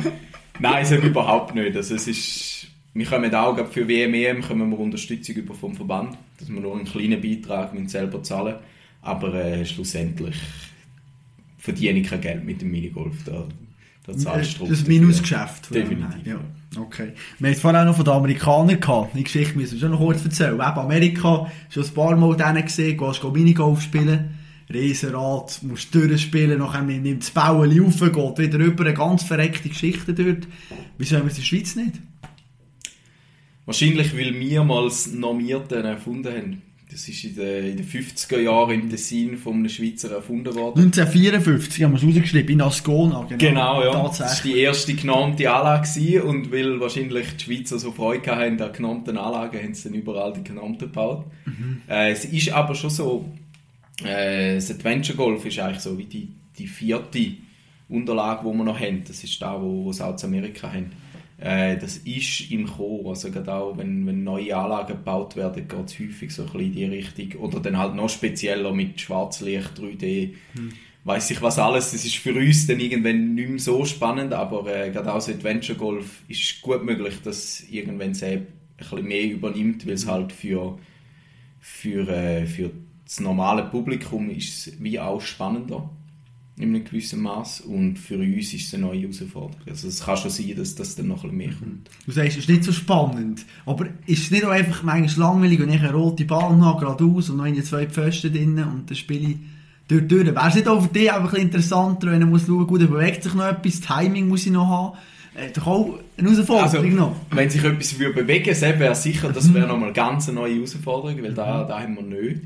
Speaker 2: Nein, es überhaupt nicht. Also es ist, wir kommen auch für WM, EM kommen wir Unterstützung über vom Verband, dass wir nur einen kleinen Beitrag selber zahlen aber äh, schlussendlich verdiene ich kein Geld mit dem Minigolf. Da Da zahlst du
Speaker 1: das Minusgeschäft.
Speaker 2: Definitiv.
Speaker 1: Ja. Okay. Wir haben vorhin auch noch von den Amerikanern gehabt. Die Geschichte müssen wir schon noch kurz erzählen. Eben Amerika, schon ein paar Mal denen gesehen, gehst du Minigolf spielen. Riesenrad, musst durchspielen, nachher nimmt das Bauen auf, geht wieder rüber, eine ganz verreckte Geschichte dort. Wieso haben wir es in der Schweiz nicht?
Speaker 2: Wahrscheinlich, weil wir mal das Normierten erfunden haben. Das ist in den, in den 50er Jahren im Tessin von einem Schweizer erfunden worden.
Speaker 1: 1954 haben wir es rausgeschrieben, in Ascona.
Speaker 2: Genau, genau ja. Das war die erste genormte Anlage und weil wahrscheinlich die Schweizer so Freude hatten an genormten Anlagen, haben sie dann überall die genormten gebaut. Mhm. Äh, es ist aber schon so, äh, das Adventure Golf ist eigentlich so wie die, die vierte Unterlage, die wir noch haben. Das ist da, wo, wo sie aus Amerika haben. Äh, das ist im Chor, also gerade auch wenn, wenn neue Anlagen gebaut werden, geht es häufig so ein bisschen in die Richtung. Oder dann halt noch spezieller mit Schwarzlicht, 3D, hm. weiß ich was alles. Das ist für uns dann irgendwann nicht mehr so spannend, aber äh, gerade auch so Adventure Golf ist gut möglich, dass irgendwann es ein bisschen mehr übernimmt, weil es hm. halt für, für, äh, für das normale Publikum ist wie auch spannender in einem gewissen Maß und für uns ist es eine neue Herausforderung. Also es kann schon sein, dass das dann noch ein bisschen mehr kommt.
Speaker 1: Du sagst, es ist nicht so spannend, aber ist es nicht auch einfach manchmal langweilig, wenn ich eine rote Bahn habe, geradeaus und noch in zwei Pfosten drin und dann spiele ich durch durch. Wäre es nicht auch für dich einfach ein interessanter, wenn du musst schauen, gut, bewegt sich noch etwas, Timing muss ich noch haben, äh, doch auch eine Herausforderung
Speaker 2: also,
Speaker 1: noch.
Speaker 2: Wenn sich etwas würde bewegen würde, wäre sicher, das wäre nochmal eine ganz neue Herausforderung, weil da, da haben wir nicht.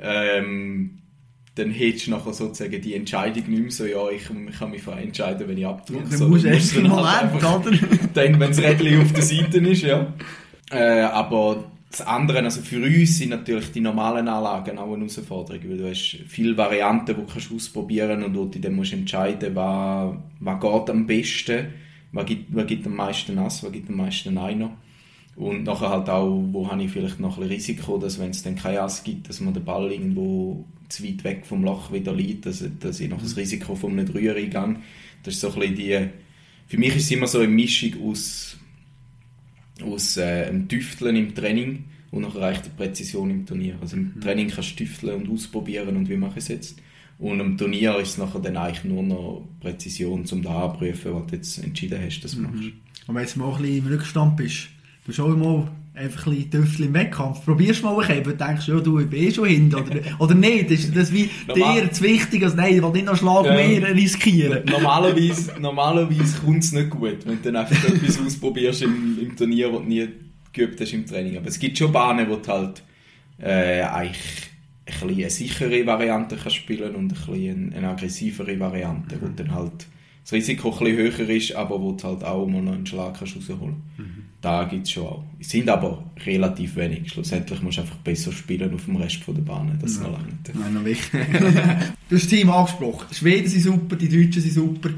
Speaker 2: Ähm, dann hättest du nachher sozusagen die Entscheidung nicht mehr so, ja, ich, ich kann mich entscheiden, wenn ich abdrücke.
Speaker 1: Ja, dann musst du erst mal halt oder?
Speaker 2: Dann, wenn das Rädchen auf der Seite ist, ja. Äh, aber das andere, also für uns sind natürlich die normalen Anlagen auch eine Herausforderung, weil du hast viele Varianten, die du kannst ausprobieren und wo du dann musst entscheiden, was, was geht am besten, was gibt, was gibt am meisten Nass, was gibt am meisten Einer. Und nachher halt auch, wo habe ich vielleicht noch ein Risiko, dass wenn es dann kein Ass gibt, dass man den Ball irgendwo zu weit weg vom Loch wieder liegt, dass, dass ich noch das Risiko von einem Dreier eingehe. Das ist so ein bisschen die... Für mich ist es immer so eine Mischung aus, aus äh, einem Tüfteln im Training und nachher reicht die Präzision im Turnier. Also im mhm. Training kannst du tüfteln und ausprobieren und wie mache ich es jetzt. Und im Turnier ist es nachher dann eigentlich nur noch Präzision, um da anzuprüfen, was du jetzt entschieden hast, dass du mhm. machst.
Speaker 1: Und wenn du mal ein bisschen im Rückstand bist, du schon mal einfach ein bisschen im Wettkampf. Probierst du mal ein bisschen, denkst du, ja, du, ich bin eh schon hinter. Oder, oder nicht? Ist das wie dir zu wichtig, als nein, ich will nicht noch Schlag ja. mehr riskieren?
Speaker 2: Normalerweise, normalerweise kommt es nicht gut, wenn du dann einfach etwas ausprobierst im, im Turnier, was du nie geübt hast im Training. Aber es gibt schon Bahnen, wo du halt äh, eigentlich ein eine sichere Variante kannst spielen und ein eine, aggressivere Variante, wo dann halt das Risiko ein bisschen höher ist, aber wo du halt auch mal noch einen Schlag kannst rausholen kannst. Mhm. Da gibt es schon auch. Es sind aber relativ wenig. Schlussendlich musst du einfach besser spielen auf dem Rest der Bahn. Das ja. noch lange nicht.
Speaker 1: Nein, noch wichtig. du hast das Team angesprochen. Die Schweden sind super, die Deutschen sind super.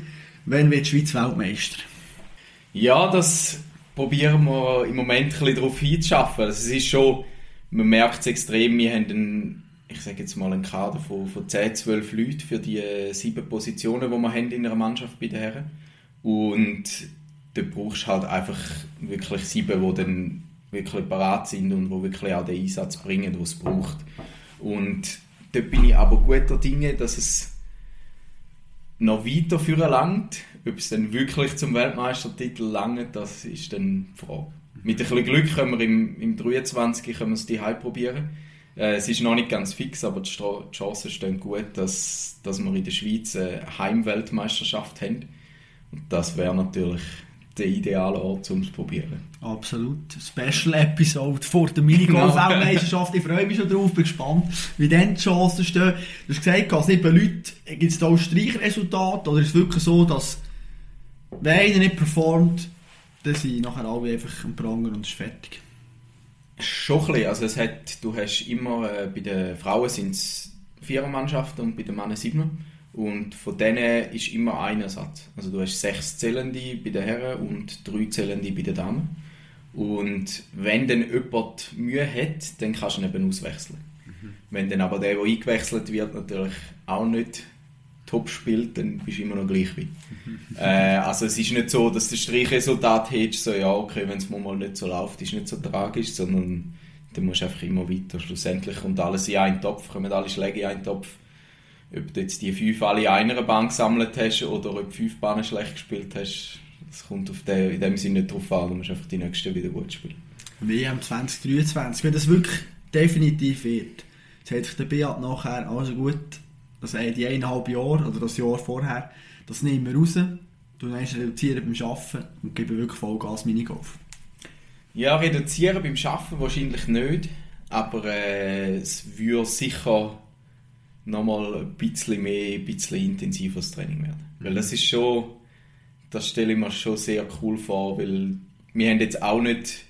Speaker 1: Wann wird die Schweiz Weltmeister?
Speaker 2: Ja, das probieren wir im Moment ein bisschen darauf hinzuschaffen. Also es ist schon, man merkt es extrem, wir haben einen ich sage jetzt mal, einen Kader von, von 10, 12 Leuten für die äh, sieben Positionen, die wir haben in einer Mannschaft bei den Herren. Und da brauchst du halt einfach wirklich sieben, die dann wirklich parat sind und die wirklich auch den Einsatz bringen, den es braucht. Und da bin ich aber guter Dinge, dass es noch weiter führen langt. Ob es dann wirklich zum Weltmeistertitel langt, das ist dann die Frage. Mit ein bisschen Glück können wir im, im 23 können wir es die probieren äh, es ist noch nicht ganz fix, aber die, die Chancen stehen gut, dass, dass wir in der Schweiz eine Heimweltmeisterschaft haben. Und das wäre natürlich der ideale Ort, um es zu probieren.
Speaker 1: Absolut. Special Episode vor der Minigolf-Weltmeisterschaft. Genau. Ich freue mich schon drauf, bin gespannt, wie dann die Chancen stehen. Du hast gesagt, als sieben Leute, gibt es da auch Streichresultate? Oder ist es wirklich so, dass wenn einer nicht performt, dann sind nachher alle einfach am Pranger und es ist fertig?
Speaker 2: Schon ein bisschen. Also es hat, du hast immer, äh, bei den Frauen sind es vier Mannschaften und bei den Männern sieben. Und von denen ist immer ein Ersatz. Also du hast sechs Zählende bei den Herren und drei Zählende bei den Damen. Und wenn dann jemand Mühe hat, dann kannst du ihn eben auswechseln. Mhm. Wenn dann aber der, der eingewechselt wird, natürlich auch nicht top spielt, dann bist du immer noch gleich weit. äh, also es ist nicht so, dass du Strichresultat hättest, so ja okay, wenn es mal nicht so läuft, ist nicht so tragisch, sondern dann musst du einfach immer weiter. Schlussendlich kommt alles in einen Topf, kommen alle Schläge in einen Topf. ob du jetzt die fünf alle in einer Bahn gesammelt hast oder ob du fünf Bahnen schlecht gespielt hast, das kommt auf den, in dem Sinne nicht drauf an. Du musst einfach die nächsten wieder gut spielen.
Speaker 1: WM 2023, wenn das wirklich definitiv wird, jetzt hat sich der Beat nachher, also gut, das also die eineinhalb Jahre oder das Jahr vorher, das nehmen wir raus, du reduzieren beim Arbeiten und geben wirklich Vollgas Minigolf.
Speaker 2: Ja, reduzieren beim Arbeiten wahrscheinlich nicht, aber äh, es würde sicher nochmal ein bisschen mehr, ein bisschen intensiveres Training werden. Mhm. Weil das ist schon, das stelle ich mir schon sehr cool vor, weil wir haben jetzt auch nicht,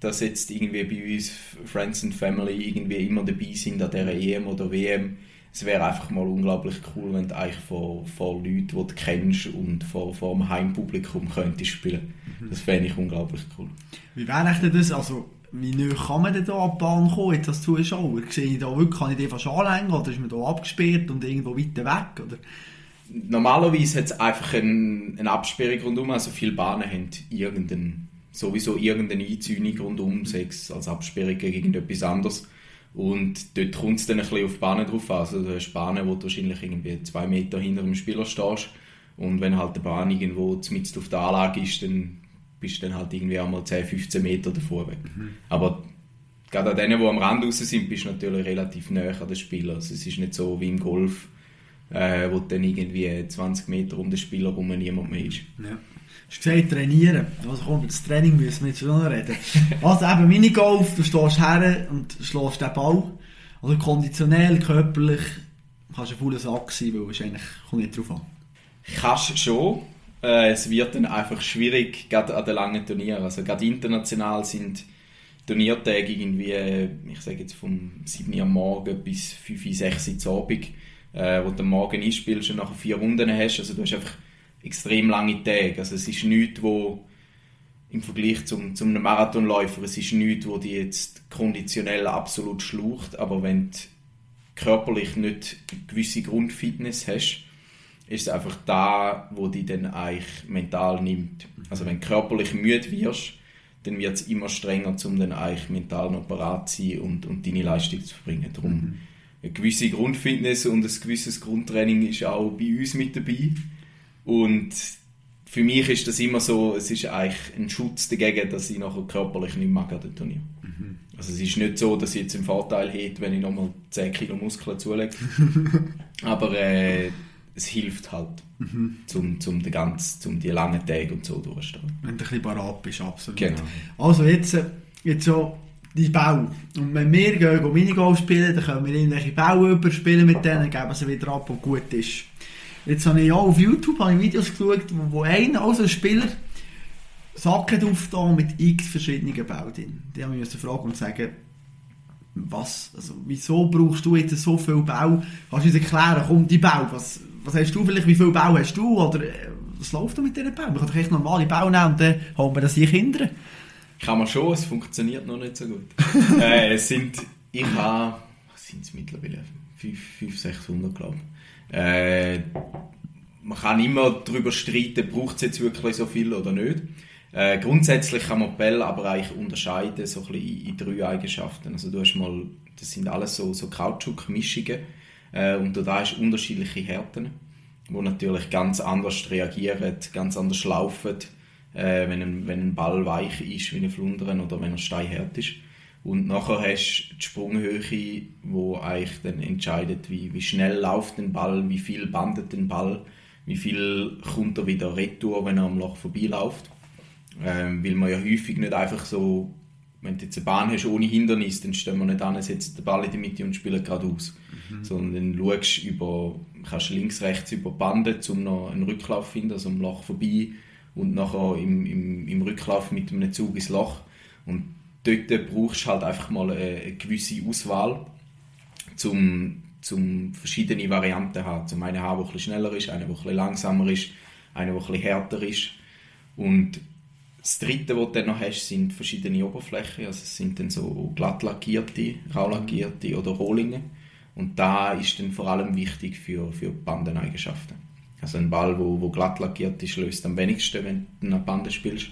Speaker 2: dass jetzt irgendwie bei uns Friends and Family irgendwie immer dabei sind an dieser EM oder WM. Es wäre einfach mal unglaublich cool, wenn du eigentlich vor, vor Leuten, die du kennst und vor, vor dem Heimpublikum könntest spielen. Mhm. Das fände ich unglaublich cool.
Speaker 1: Wie wäre denn das? Also wie nah kann man denn da an die Bahn kommen, jetzt als Zuschauer? Sehe ich da wirklich, kann ich den fast anlängen oder ist man da abgesperrt und irgendwo weiter weg? Oder?
Speaker 2: Normalerweise hat es einfach eine, eine Absperrung rundum, also viele Bahnen haben irgendeinen, sowieso irgendeine Einzäunung rundum, sechs als Absperrung gegen etwas anderes. Und dort kommt es dann ein bisschen auf die Bahnen drauf an. Also du hast Bahnen, wo du wahrscheinlich irgendwie zwei Meter hinter dem Spieler stehst. Und wenn halt die Bahn irgendwo mitten auf der Anlage ist, dann bist du dann halt irgendwie einmal 10, 15 Meter davor weg. Mhm. Aber gerade an denen, die am Rand raus sind, bist du natürlich relativ näher an den Spieler. Also es ist nicht so wie im Golf, äh, wo dann irgendwie 20 Meter um den Spieler herum niemand mehr ist.
Speaker 1: Ja. Du hast gesagt, trainieren. Also komm, über das Training müssen wir jetzt schon noch reden. Also eben Minigolf, du stehst her und schlägst den Ball. Also konditionell, körperlich, kannst du ein fauler Sack sein, weil es eigentlich kommt nicht drauf an.
Speaker 2: Kannst schon. Äh, es wird dann einfach schwierig, gerade an den langen Turnieren. Also gerade international sind Turniertage irgendwie, ich sage jetzt vom 7 Uhr am Morgen bis 5, 6 Uhr Abend, äh, wo du am Morgen einspielst und nachher vier Runden hast. Also du hast einfach extrem lange Tage. Also es ist nichts, wo im Vergleich zum, zum einem Marathonläufer, es ist nichts, wo die jetzt konditionell absolut schlucht, aber wenn du körperlich nicht eine gewisse Grundfitness hast, ist es einfach da, wo die dann eigentlich mental nimmt. Also wenn du körperlich müde wirst, dann wird es immer strenger, um dann eigentlich mental noch parat zu sein und, und deine Leistung zu bringen. Darum mhm. eine gewisse Grundfitness und ein gewisses Grundtraining ist auch bei uns mit dabei. Und für mich ist das immer so, es ist eigentlich ein Schutz dagegen, dass ich nachher körperlich nicht mag an dem Turnier. Mhm. Also es ist nicht so, dass ich jetzt einen Vorteil hätte, wenn ich nochmal 10 Kilo Muskeln zulege. Aber äh, es hilft halt, mhm. zum, zum, die zum die langen Tage und so durchstehen.
Speaker 1: Wenn du ein bisschen parat bist, absolut.
Speaker 2: Genau.
Speaker 1: Also jetzt, äh, jetzt so die Bau. Und wenn wir gehen Minigolf spielen, dann können wir irgendwelche Bau überspielen mit denen, geben sie wieder ab und gut ist. Jetzt habe ich auch auf YouTube habe ich Videos geschaut, wo, wo einer, also ein Spieler, Sacken aufgetan mit x verschiedenen drin. Die haben mich fragen und sagen, was, also, wieso brauchst du jetzt so viel Bau? Kannst du uns erklären, komm, die Bau, was, was hast du vielleicht, wie viel Bau hast du? Oder äh, was läuft da mit diesen Bau? Man kann doch echt normale Bau nehmen und dann holen wir das hier Kinder.
Speaker 2: Kann man schon, es funktioniert noch nicht so gut. äh, es sind, ich habe, was sind es mittlerweile? 500, 600 glaube ich. Äh, man kann immer darüber streiten, braucht es jetzt wirklich so viel oder nicht. Äh, grundsätzlich kann man Bell aber eigentlich unterscheiden, so ein in, drei Eigenschaften. Also du hast mal, das sind alles so, so Kautschuk-Mischungen äh, und da hast unterschiedliche Härten, die natürlich ganz anders reagieren, ganz anders laufen, äh, wenn, ein, wenn ein Ball weich ist wie ein Flundern oder wenn er steinhart ist. Und nachher hast du die Sprunghöhe, die eigentlich dann entscheidet, wie, wie schnell läuft ein Ball, wie viel bandet ein Ball, wie viel kommt er wieder retour, wenn er am Loch vorbeiläuft. Ähm, weil man ja häufig nicht einfach so, wenn du jetzt eine Bahn hast ohne Hindernis, dann stehen wir nicht an, setzt den Ball in die Mitte und spielen geradeaus. Mhm. Sondern dann schaust über, kannst links, rechts über Bande, um noch einen Rücklauf zu finden, also am Loch vorbei und nachher im, im, im Rücklauf mit einem Zug ins Loch. Und dort brauchst du halt einfach mal eine, gewisse Auswahl, um zum verschiedene Varianten haben. Zum einen haben, der schneller ist, eine, der langsamer ist, eine, der härter ist. Und das dritte, was du dann noch hast, sind verschiedene Oberflächen. Also es sind dann so glatt lackierte, rau lackierte oder Rohlinge. Und da ist dann vor allem wichtig für, für Bandeneigenschaften. Also ein Ball, wo, wo glatt lackiert ist, löst am wenigsten, wenn du eine Bande spielst.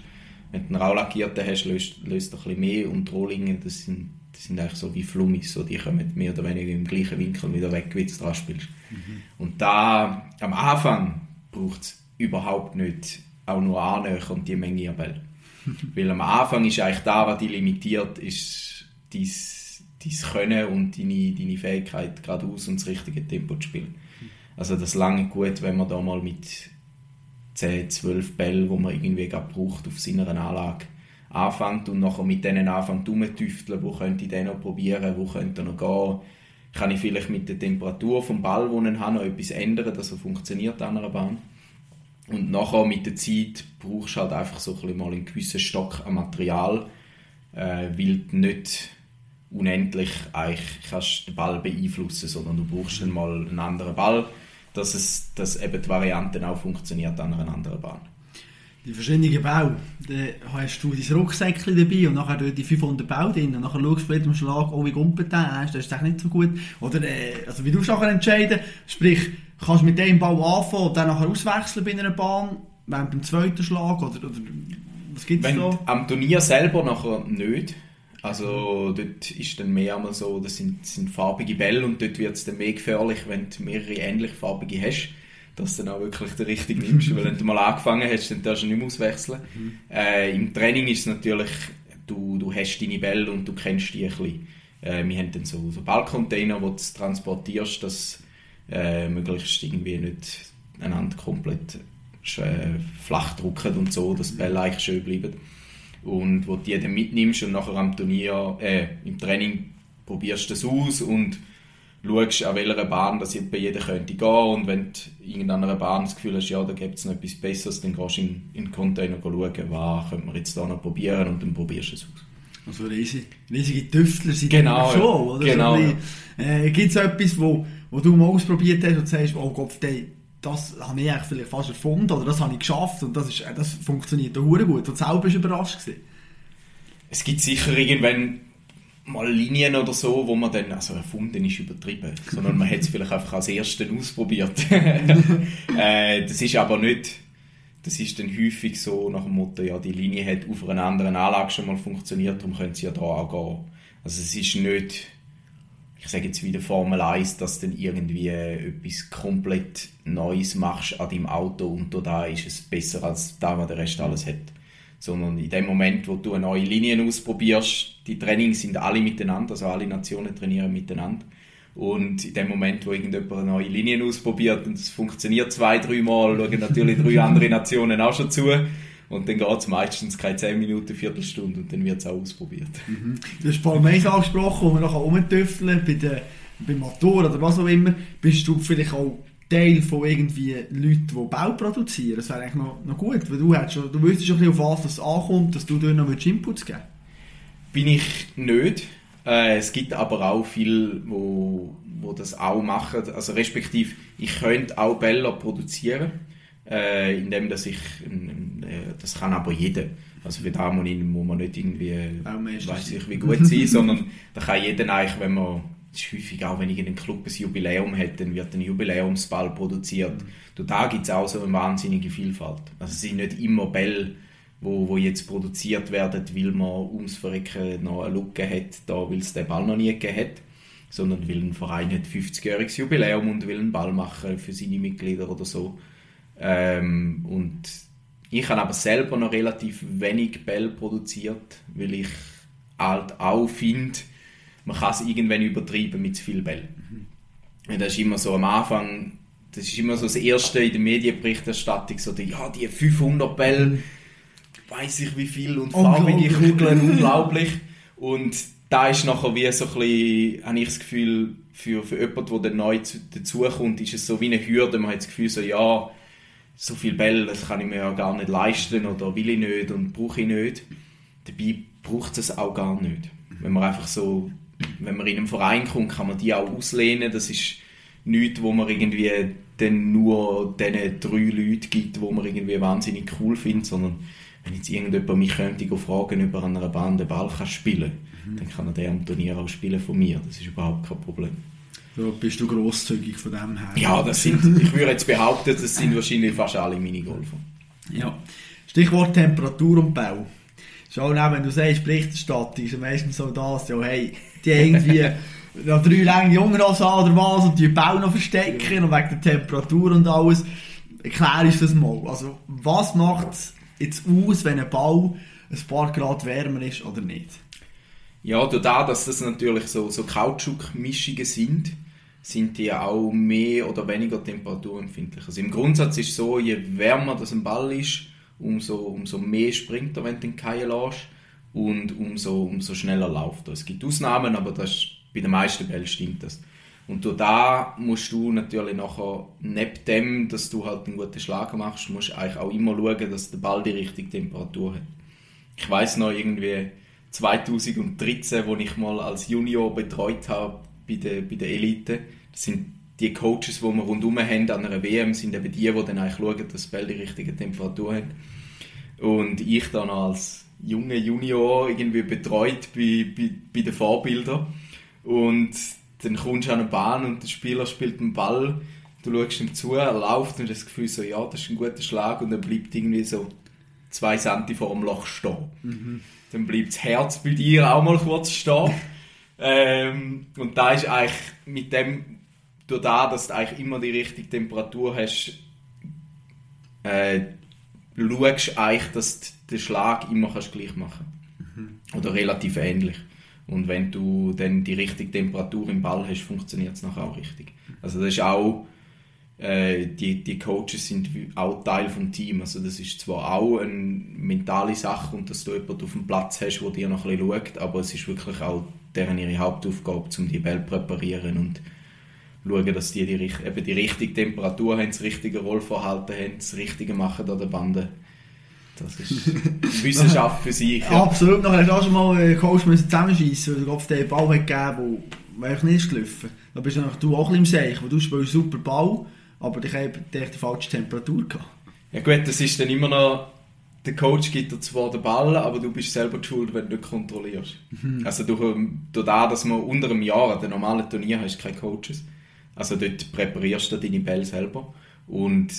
Speaker 2: Wenn du einen Raulackierten hast, löst, löst er ein bisschen mehr und die Rohlinge, das sind, das sind eigentlich so wie Flummis, so die kommen mehr oder weniger im gleichen Winkel wieder weg, wie du dran spielst. Mhm. Und da, am Anfang braucht es überhaupt nicht auch nur annähernd die Menge an Bällen. Weil am Anfang ist eigentlich da, was dich limitiert, ist dein, dein Können und deine, deine Fähigkeit, geradeaus und das richtige Tempo zu spielen. Also das lange gut, wenn man da mal mit 10, 12 Bällen, die man irgendwie gerade braucht, auf seiner Anlage anfängt und nachher mit denen anfängt rumzutüfteln, wo könnte ich den noch probieren, wo könnte er noch gehen, kann ich vielleicht mit der Temperatur vom Ball, den ich habe, noch etwas ändern, dass er funktioniert an einer Bahn. Und nachher mit der Zeit brauchst du halt einfach so ein bisschen mal einen gewissen Stock an Material, äh, weil du nicht unendlich eigentlich kannst den Ball beeinflussen, sondern du brauchst dann mal einen anderen Ball, dass, es, dass eben die Variante auch funktioniert an einer anderen Bahn.
Speaker 1: Die verschiedenen Bau, dann hast du dein Rucksäckchen dabei und nachher die 500 Bau drin und nachher schaust du bei jedem Schlag, oh wie gumpet der ist, das ist nicht so gut. Oder äh, also wie du nachher entscheiden, sprich, kannst du mit dem Bau anfangen und dann nachher auswechseln bei einer Bahn, während beim zweiten Schlag oder, oder was gibt es da?
Speaker 2: Am Turnier selber nachher nicht, also dort ist dann mehr einmal so, das sind, sind farbige Bälle und dort wird es dann mehr gefährlich, wenn du mehrere ähnlich farbige hast, dass du dann auch wirklich den richtigen nimmst, weil wenn du mal angefangen hast, dann darfst du nicht mehr auswechseln. Mhm. Äh, Im Training ist es natürlich, du, du hast deine Bälle und du kennst die ein bisschen. Äh, wir haben dann so, so Ballcontainer, wo du transportierst, dass äh, möglichst irgendwie nicht einander komplett äh, flach drücken und so, dass die Bälle eigentlich schön bleiben und wo du die dann mitnimmst und nachher am Turnier, äh, im Training probierst du das aus und schaust, an welcher Bahn das bei jedem könnte gehen und wenn du in irgendeiner Bahn das Gefühl hast, ja, da gibt es noch etwas Besseres, dann gehst du in, in den Container schauen, was könnte man jetzt da noch probieren und dann probierst du es aus.
Speaker 1: Also riesige, riesige Tüftler sind
Speaker 2: genau,
Speaker 1: schon, oder?
Speaker 2: Genau. So
Speaker 1: äh, Gibt es etwas, wo, wo du mal ausprobiert hast und sagst, oh Gott, ey, das habe ich eigentlich vielleicht fast erfunden oder das habe ich geschafft und das, ist, äh, das funktioniert auch gut. Und selber bist du überrascht gewesen.
Speaker 2: Es gibt sicher irgendwann mal Linien oder so, wo man dann, also erfunden ist übertrieben, sondern man hat es vielleicht einfach als Ersten ausprobiert. äh, das ist aber nicht, das ist dann häufig so nach dem Motto, ja, die Linie hat auf einer anderen Anlage schon mal funktioniert, darum können sie ja da auch gehen. Also es ist nicht ich sage jetzt wieder Formel 1, dass du dann irgendwie etwas komplett Neues machst an deinem Auto und da ist es besser als da, was der Rest alles hat. Sondern in dem Moment, wo du eine neue Linie ausprobierst, die Trainings sind alle miteinander, also alle Nationen trainieren miteinander. Und in dem Moment, wo irgendjemand eine neue Linie ausprobiert und es funktioniert zwei, drei Mal, schauen natürlich drei andere Nationen auch schon zu und dann geht es meistens keine 10 Minuten, Viertelstunde und dann wird es auch ausprobiert.
Speaker 1: Mhm. Du hast Parmeis angesprochen, wo wir nachher rumtüfteln, bei der, beim Motor oder was auch immer. Bist du vielleicht auch Teil von irgendwie Leuten, die Bau produzieren? Das wäre eigentlich noch, noch gut, weil du, schon, du wüsstest schon ein bisschen, auf was es ankommt, dass du dort noch Inputs geben
Speaker 2: Bin ich nicht. Äh, es gibt aber auch viele, wo, wo das auch machen. Also respektive, ich könnte auch Bälle produzieren äh, indem dass ich, äh, das kann aber jeder. Also für da muss man nicht irgendwie, weiß ich wie gut sein, sondern da kann jeder eigentlich, wenn man, ist häufig auch, wenn irgendein Club ein Jubiläum hat, dann wird ein Jubiläumsball produziert. Mhm. Da gibt es auch so eine wahnsinnige Vielfalt. Also es sind nicht immer Bälle, wo, wo jetzt produziert werden, weil man ums Verrecken noch eine Lücke hat, da weil es den Ball noch nie gegeben hat, sondern weil ein Verein hat 50-jähriges Jubiläum und will einen Ball machen für seine Mitglieder oder so. Ähm, und ich habe aber selber noch relativ wenig Bell produziert, weil ich halt auch finde, man kann es irgendwann übertreiben mit zu viel Bell. Mhm. Das ist immer so am Anfang, das ist immer so das Erste in der Medienberichterstattung, so die, ja, die 500 Bell, mhm. weiß ich wie viel und farbige Kugeln, unglaublich. Und da ist nachher wie so ein bisschen, habe ich das Gefühl, für, für jemanden, der neu dazukommt, ist es so wie eine Hürde. Man hat das Gefühl, so, ja, so viel Bälle, das kann ich mir ja gar nicht leisten oder will ich nicht und brauche ich nicht. Dabei braucht es auch gar nicht. Wenn man einfach so, wenn man in einem Verein kommt, kann man die auch auslehnen. Das ist nichts, wo man irgendwie dann nur diesen drei Leuten gibt, wo man irgendwie wahnsinnig cool findet, sondern wenn jetzt irgendjemand mich könnte fragen, ob er an einer Bahn den Ball kann spielen kann, mhm. dann kann er den am Turnier auch spielen von mir. Das ist überhaupt kein Problem.
Speaker 1: So bist du grosszügig von dem her.
Speaker 2: Ja, das sind, ich würde jetzt behaupten, das sind wahrscheinlich fast alle Minigolfer.
Speaker 1: Ja. Stichwort Temperatur und Bau. Schon auch, wenn du sagst, Berichterstattung, ist meistens so das, ja, hey, die irgendwie noch drei lange Jungen an oder was und die Bau noch verstecken und wegen der Temperatur und alles. Erklär uns das mal. Also, was macht es jetzt aus, wenn ein Bau ein paar Grad wärmer ist oder nicht?
Speaker 2: Ja, dadurch, dass das natürlich so, so Kautschukmischungen sind, sind die auch mehr oder weniger temperaturempfindlich. Also im Grundsatz ist es so, je wärmer das ein Ball ist, umso, umso mehr springt er, wenn du den Keil lässt und umso, umso schneller läuft er. Es gibt Ausnahmen, aber das ist, bei den meisten Bällen stimmt das. Und durch da musst du natürlich nachher, neben dem, dass du halt einen guten Schlag machst, musst du eigentlich auch immer schauen, dass der Ball die richtige Temperatur hat. Ich weiß noch irgendwie 2013, wo ich mal als Junior betreut habe bei der, bei der Elite, das sind die Coaches, die wir rundherum haben an einer WM, sind eben die, die dann eigentlich schauen, dass das Ball die richtige Temperatur hat. Und ich dann als junger Junior irgendwie betreut bei, bei, bei den Vorbildern. Und dann kommst du an eine Bahn und der Spieler spielt den Ball, du schaust ihm zu, er läuft und hast das Gefühl so, ja, das ist ein guter Schlag und er bleibt irgendwie so zwei Cent vor dem Loch stehen. Mhm. Dann bleibt das Herz bei dir auch mal kurz stehen. Ähm, und da ist eigentlich mit dem, durch da, dass du eigentlich immer die richtige Temperatur hast, äh, schaust eigentlich, dass du den Schlag immer kannst gleich machen mhm. Oder relativ ähnlich. Und wenn du dann die richtige Temperatur im Ball hast, funktioniert es nachher auch richtig. Also das ist auch, äh, die, die Coaches sind auch Teil vom Team. Also das ist zwar auch eine mentale Sache und dass du jemanden auf dem Platz hast, der dir noch ein bisschen schaut, aber es ist wirklich auch deren ihre Hauptaufgabe, um die Bälle zu präparieren und schauen, dass die, die eben die richtige Temperatur haben, das richtige Rollverhalten haben, das Richtige machen an der Bande. Das ist Wissenschaft für sich.
Speaker 1: Ja. Absolut. Nachher hast du auch schon mal einen Coach zusammenschießen, weil du den Ball gegeben der nicht ist gelaufen. Da bist du auch ein bisschen im Seich, weil du spielst super Ball, aber ich habe die falsche Temperatur gehabt.
Speaker 2: Ja gut, das ist dann immer noch, der Coach gibt dir zwar den Ball, aber du bist selber schuld, wenn du nicht kontrollierst. Mhm. Also durch, durch das, dass man unter einem Jahr, der normalen Turnier hast keine Coaches, also dort präparierst du deine Bälle selber und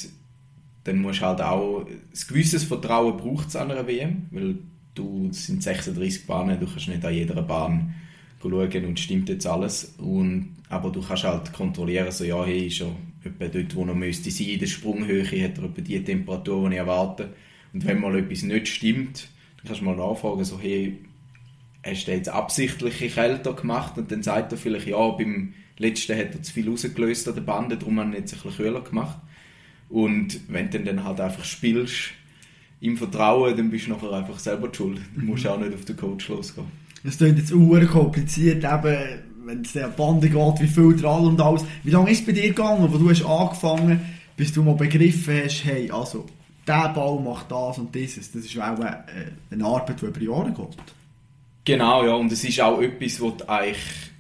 Speaker 2: dann musst du halt auch, ein gewisses Vertrauen braucht es an einer WM, weil du, es sind 36 Bahnen, du kannst nicht an jeder Bahn schauen und stimmt jetzt alles. Und, aber du kannst halt kontrollieren, so ja, hey, ist er etwa dort, wo er müsste sein, in der Sprunghöhe hat er etwa die Temperatur, die ich erwarte. Und wenn mal etwas nicht stimmt, dann kannst du mal nachfragen, so hey, hast du jetzt absichtlich kälter gemacht? Und dann sagt er vielleicht, ja, beim letzten hat er zu viel rausgelöst an der Bande, darum hat er jetzt ein bisschen kühler gemacht. Und wenn du dann halt einfach spielst, im Vertrauen, dann bist du nachher einfach selber die schuld. Du musst auch nicht auf den Coach losgehen.
Speaker 1: Es klingt jetzt auch kompliziert, eben, wenn es der Bande geht, wie viel dran und alles. Wie lange ist es bei dir gegangen, wo du hast angefangen, bis du mal begriffen hast, hey, also, der Ball macht das und dieses. Das ist auch eine, eine Arbeit, die über Jahre geht.
Speaker 2: Genau, ja, und es ist auch etwas, was du eigentlich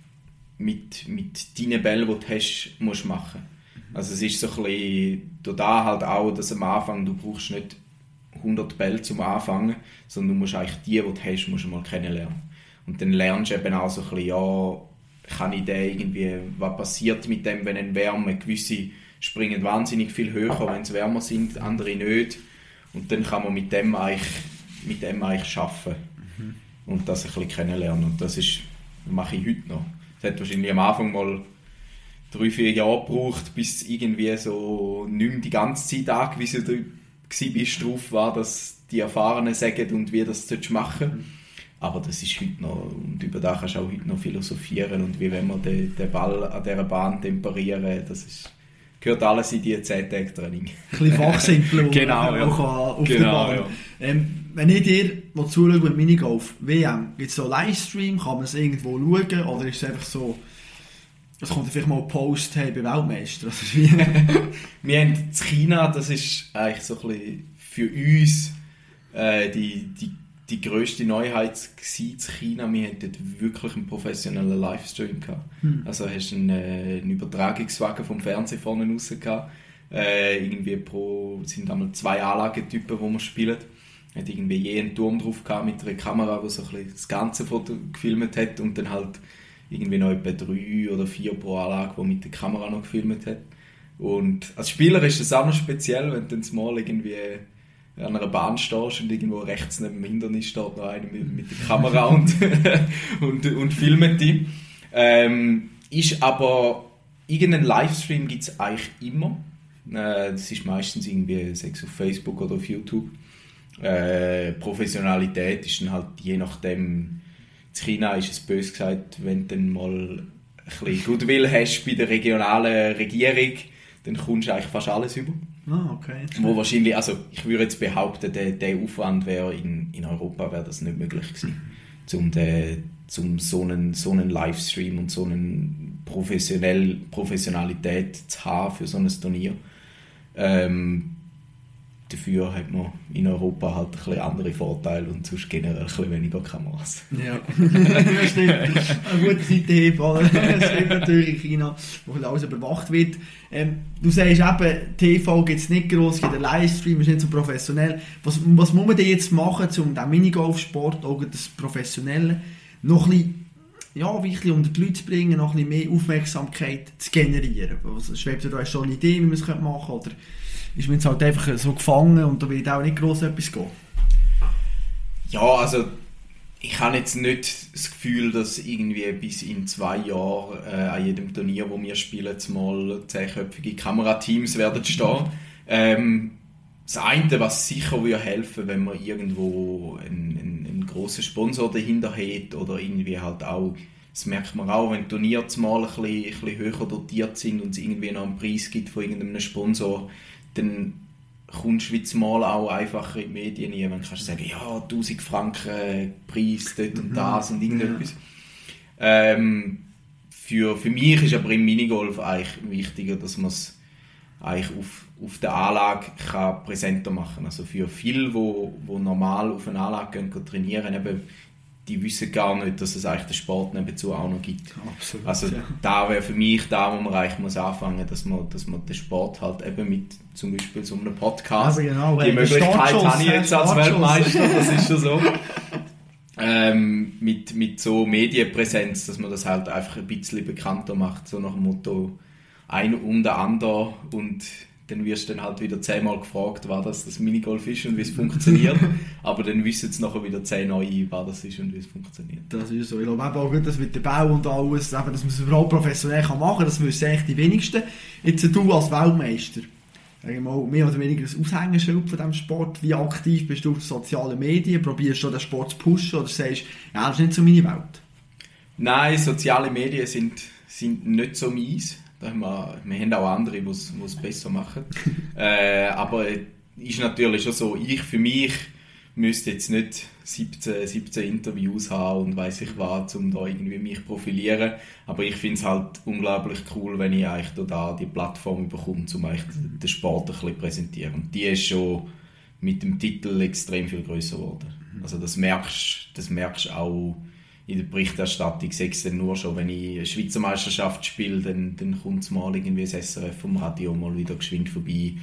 Speaker 2: mit, mit deinen Bällen, die du hast, musst machen Also es ist so ein bisschen, da halt auch, dass am Anfang, du brauchst nicht 100 Bälle zum Anfangen, sondern du musst eigentlich die, die du hast, musst du mal kennenlernen. Und dann lernst du eben auch so ein bisschen, ja, kann ich den irgendwie, was passiert mit dem, wenn ein Wärme, gewisse springen wahnsinnig viel höher, wenn es wärmer sind, andere nicht. Und dann kann man mit dem eigentlich, mit dem eigentlich arbeiten mhm. und das ein bisschen kennenlernen. Und das ist, mache ich heute noch. Es hat wahrscheinlich am Anfang mal drei, vier Jahre gebraucht, bis irgendwie so nicht mehr die ganze Zeit angewiesen bist drauf war, dass die Erfahrenen sagen und wie das machen mhm. Aber das ist heute noch, und über das kannst du auch heute noch philosophieren und wie wenn man den, den Ball an dieser Bahn temperieren, das ist, gehört alles in die 10 Tage Training.
Speaker 1: Ein bisschen fachsimpeln
Speaker 2: genau, ja.
Speaker 1: auf genau, der Bahn. Ja. Ähm, wenn ich dir zuschaue mit Minigolf WM, gibt es so Livestream, kann man es irgendwo schauen oder ist es einfach so, es kommt vielleicht mal Post hey, bei Weltmeister?
Speaker 2: wir haben in China, das ist eigentlich so ein bisschen für uns äh, die, die die grösste Neuheit in China. Wir hatten dort wirklich einen professionellen Livestream. Gehabt. Hm. Also hast du einen, äh, einen Übertragungswagen vom Fernsehen vorne raus gehabt. Äh, irgendwie pro, sind einmal zwei Anlagetypen, die man spielt. Hat irgendwie je einen Turm drauf gehabt mit einer Kamera, die so ein bisschen das ganze Foto gefilmt hat und dann halt irgendwie noch etwa drei oder vier pro Anlage, die mit der Kamera noch gefilmt hat. Und als Spieler ist es auch noch speziell, wenn du dann mal irgendwie an einer Bahn stehst und irgendwo rechts neben dem Hindernis steht noch einer mit, mit der Kamera und, und, und filmt dich. Ähm, ist aber, irgendeinen Livestream gibt es eigentlich immer. Äh, das ist meistens irgendwie, sechs auf Facebook oder auf YouTube. Äh, Professionalität ist dann halt je nachdem, in China ist es bös gesagt, wenn du dann mal ein bisschen Goodwill hast bei der regionalen Regierung, dann kommst du eigentlich fast alles über.
Speaker 1: Ah, okay.
Speaker 2: Wo wahrscheinlich, also ich würde jetzt behaupten, der, der Aufwand wäre in, in Europa wäre das nicht möglich gewesen, um, den, um so, einen, so einen Livestream und so eine professionell, Professionalität zu haben für so ein Turnier. Ähm, dafür hat man in Europa halt ein bisschen andere Vorteile und sonst generell ein bisschen weniger Kameras.
Speaker 1: Ja, das stimmt. Eine gute Seite haben, das stimmt natürlich in China, wo alles überwacht wird. Ähm, du sagst eben, TV gibt es nicht groß, es gibt einen Livestream, ist nicht so professionell. Was, was muss man denn jetzt machen, um den Minigolf-Sport, auch das Professionelle, noch ein bisschen ja, ein unter die Leute zu bringen, noch ein bisschen mehr Aufmerksamkeit zu generieren? Also, schwebt dir da schon eine Idee, wie man es machen könnte? Oder ist man jetzt halt einfach so gefangen und da wird auch nicht groß etwas gehen?
Speaker 2: Ja, also ich habe jetzt nicht das Gefühl, dass irgendwie bis in zwei Jahren äh, an jedem Turnier, wo wir spielen, mal zehnköpfige Kamerateams werden stehen. ähm, das eine, was sicher würde helfen, wenn man irgendwo einen, einen, einen grossen Sponsor dahinter hat oder irgendwie halt auch, das merkt man auch, wenn Turniere mal ein bisschen, ein bisschen höher dotiert sind und es irgendwie noch einen Preis gibt von irgendeinem Sponsor, dann kommst du wie mal auch einfacher in die Medien rein, wenn du kannst sagen, ja, 1000 Franken Preis, dort und mhm. das und irgendetwas. Ähm, für, für mich ist aber im Minigolf eigentlich wichtiger, dass man es eigentlich auf, auf der Anlage kann präsenter machen Also für viele, wo, wo normal auf einer Anlage gehen, trainieren, eben die wissen gar nicht, dass es eigentlich den Sport nebenzu auch noch gibt. Absolut, also ja. da wäre für mich da, wo man eigentlich muss anfangen, dass man, dass man den Sport halt eben mit zum Beispiel so einem Podcast,
Speaker 1: ja, genau,
Speaker 2: die Möglichkeit habe ich jetzt als Weltmeister, das ist schon so. ähm, mit, mit so Medienpräsenz, dass man das halt einfach ein bisschen bekannter macht, so nach dem Motto ein um der andere und dann wirst du dann halt wieder zehnmal gefragt, was das, das Minigolf ist und wie es funktioniert. Aber dann wissen es nachher wieder zehn neue, was das ist und wie es funktioniert.
Speaker 1: Das ist so. Ich glaube auch gut, dass mit dem Bau und alles, eben, dass man es überhaupt professionell kann machen kann, das wissen eigentlich die wenigsten. Jetzt du als Weltmeister, mal, mehr oder weniger ein Aushängeschild von diesem Sport. Wie aktiv bist du auf sozialen Medien? Probierst du den Sport zu pushen oder sagst ja, das ist nicht so meine Welt?
Speaker 2: Nein, soziale Medien sind, sind nicht so meins wir, wir haben auch andere, die es besser machen. äh, aber es ist natürlich schon so, ich für mich müsste jetzt nicht 17, 17 Interviews haben und weiß ich was, um da irgendwie mich profilieren. Aber ich finde es halt unglaublich cool, wenn ich eigentlich da die Plattform bekomme, um eigentlich den Sport ein bisschen zu präsentieren. Und die ist schon mit dem Titel extrem viel größer geworden. Also das merkst, das merkst auch in der Berichterstattung sehe ich dann nur schon, wenn ich eine Schweizer Meisterschaft spiele, dann, dann kommt es mal irgendwie das SRF vom Radio mal wieder geschwind vorbei.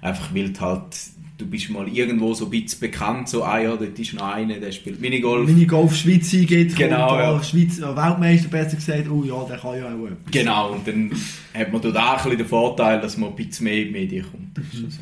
Speaker 2: Einfach weil halt, du bist mal irgendwo so ein bisschen bekannt, so, ah ja, dort ist noch einer, der spielt Minigolf.
Speaker 1: Minigolf Schweiz geht,
Speaker 2: genau, ja.
Speaker 1: Schweiz, Weltmeister besser gesagt, oh ja, der kann ja auch etwas.
Speaker 2: Genau, und dann hat man dort auch ein bisschen den Vorteil, dass man ein bisschen mehr in die Medien kommt.
Speaker 1: Mhm. So.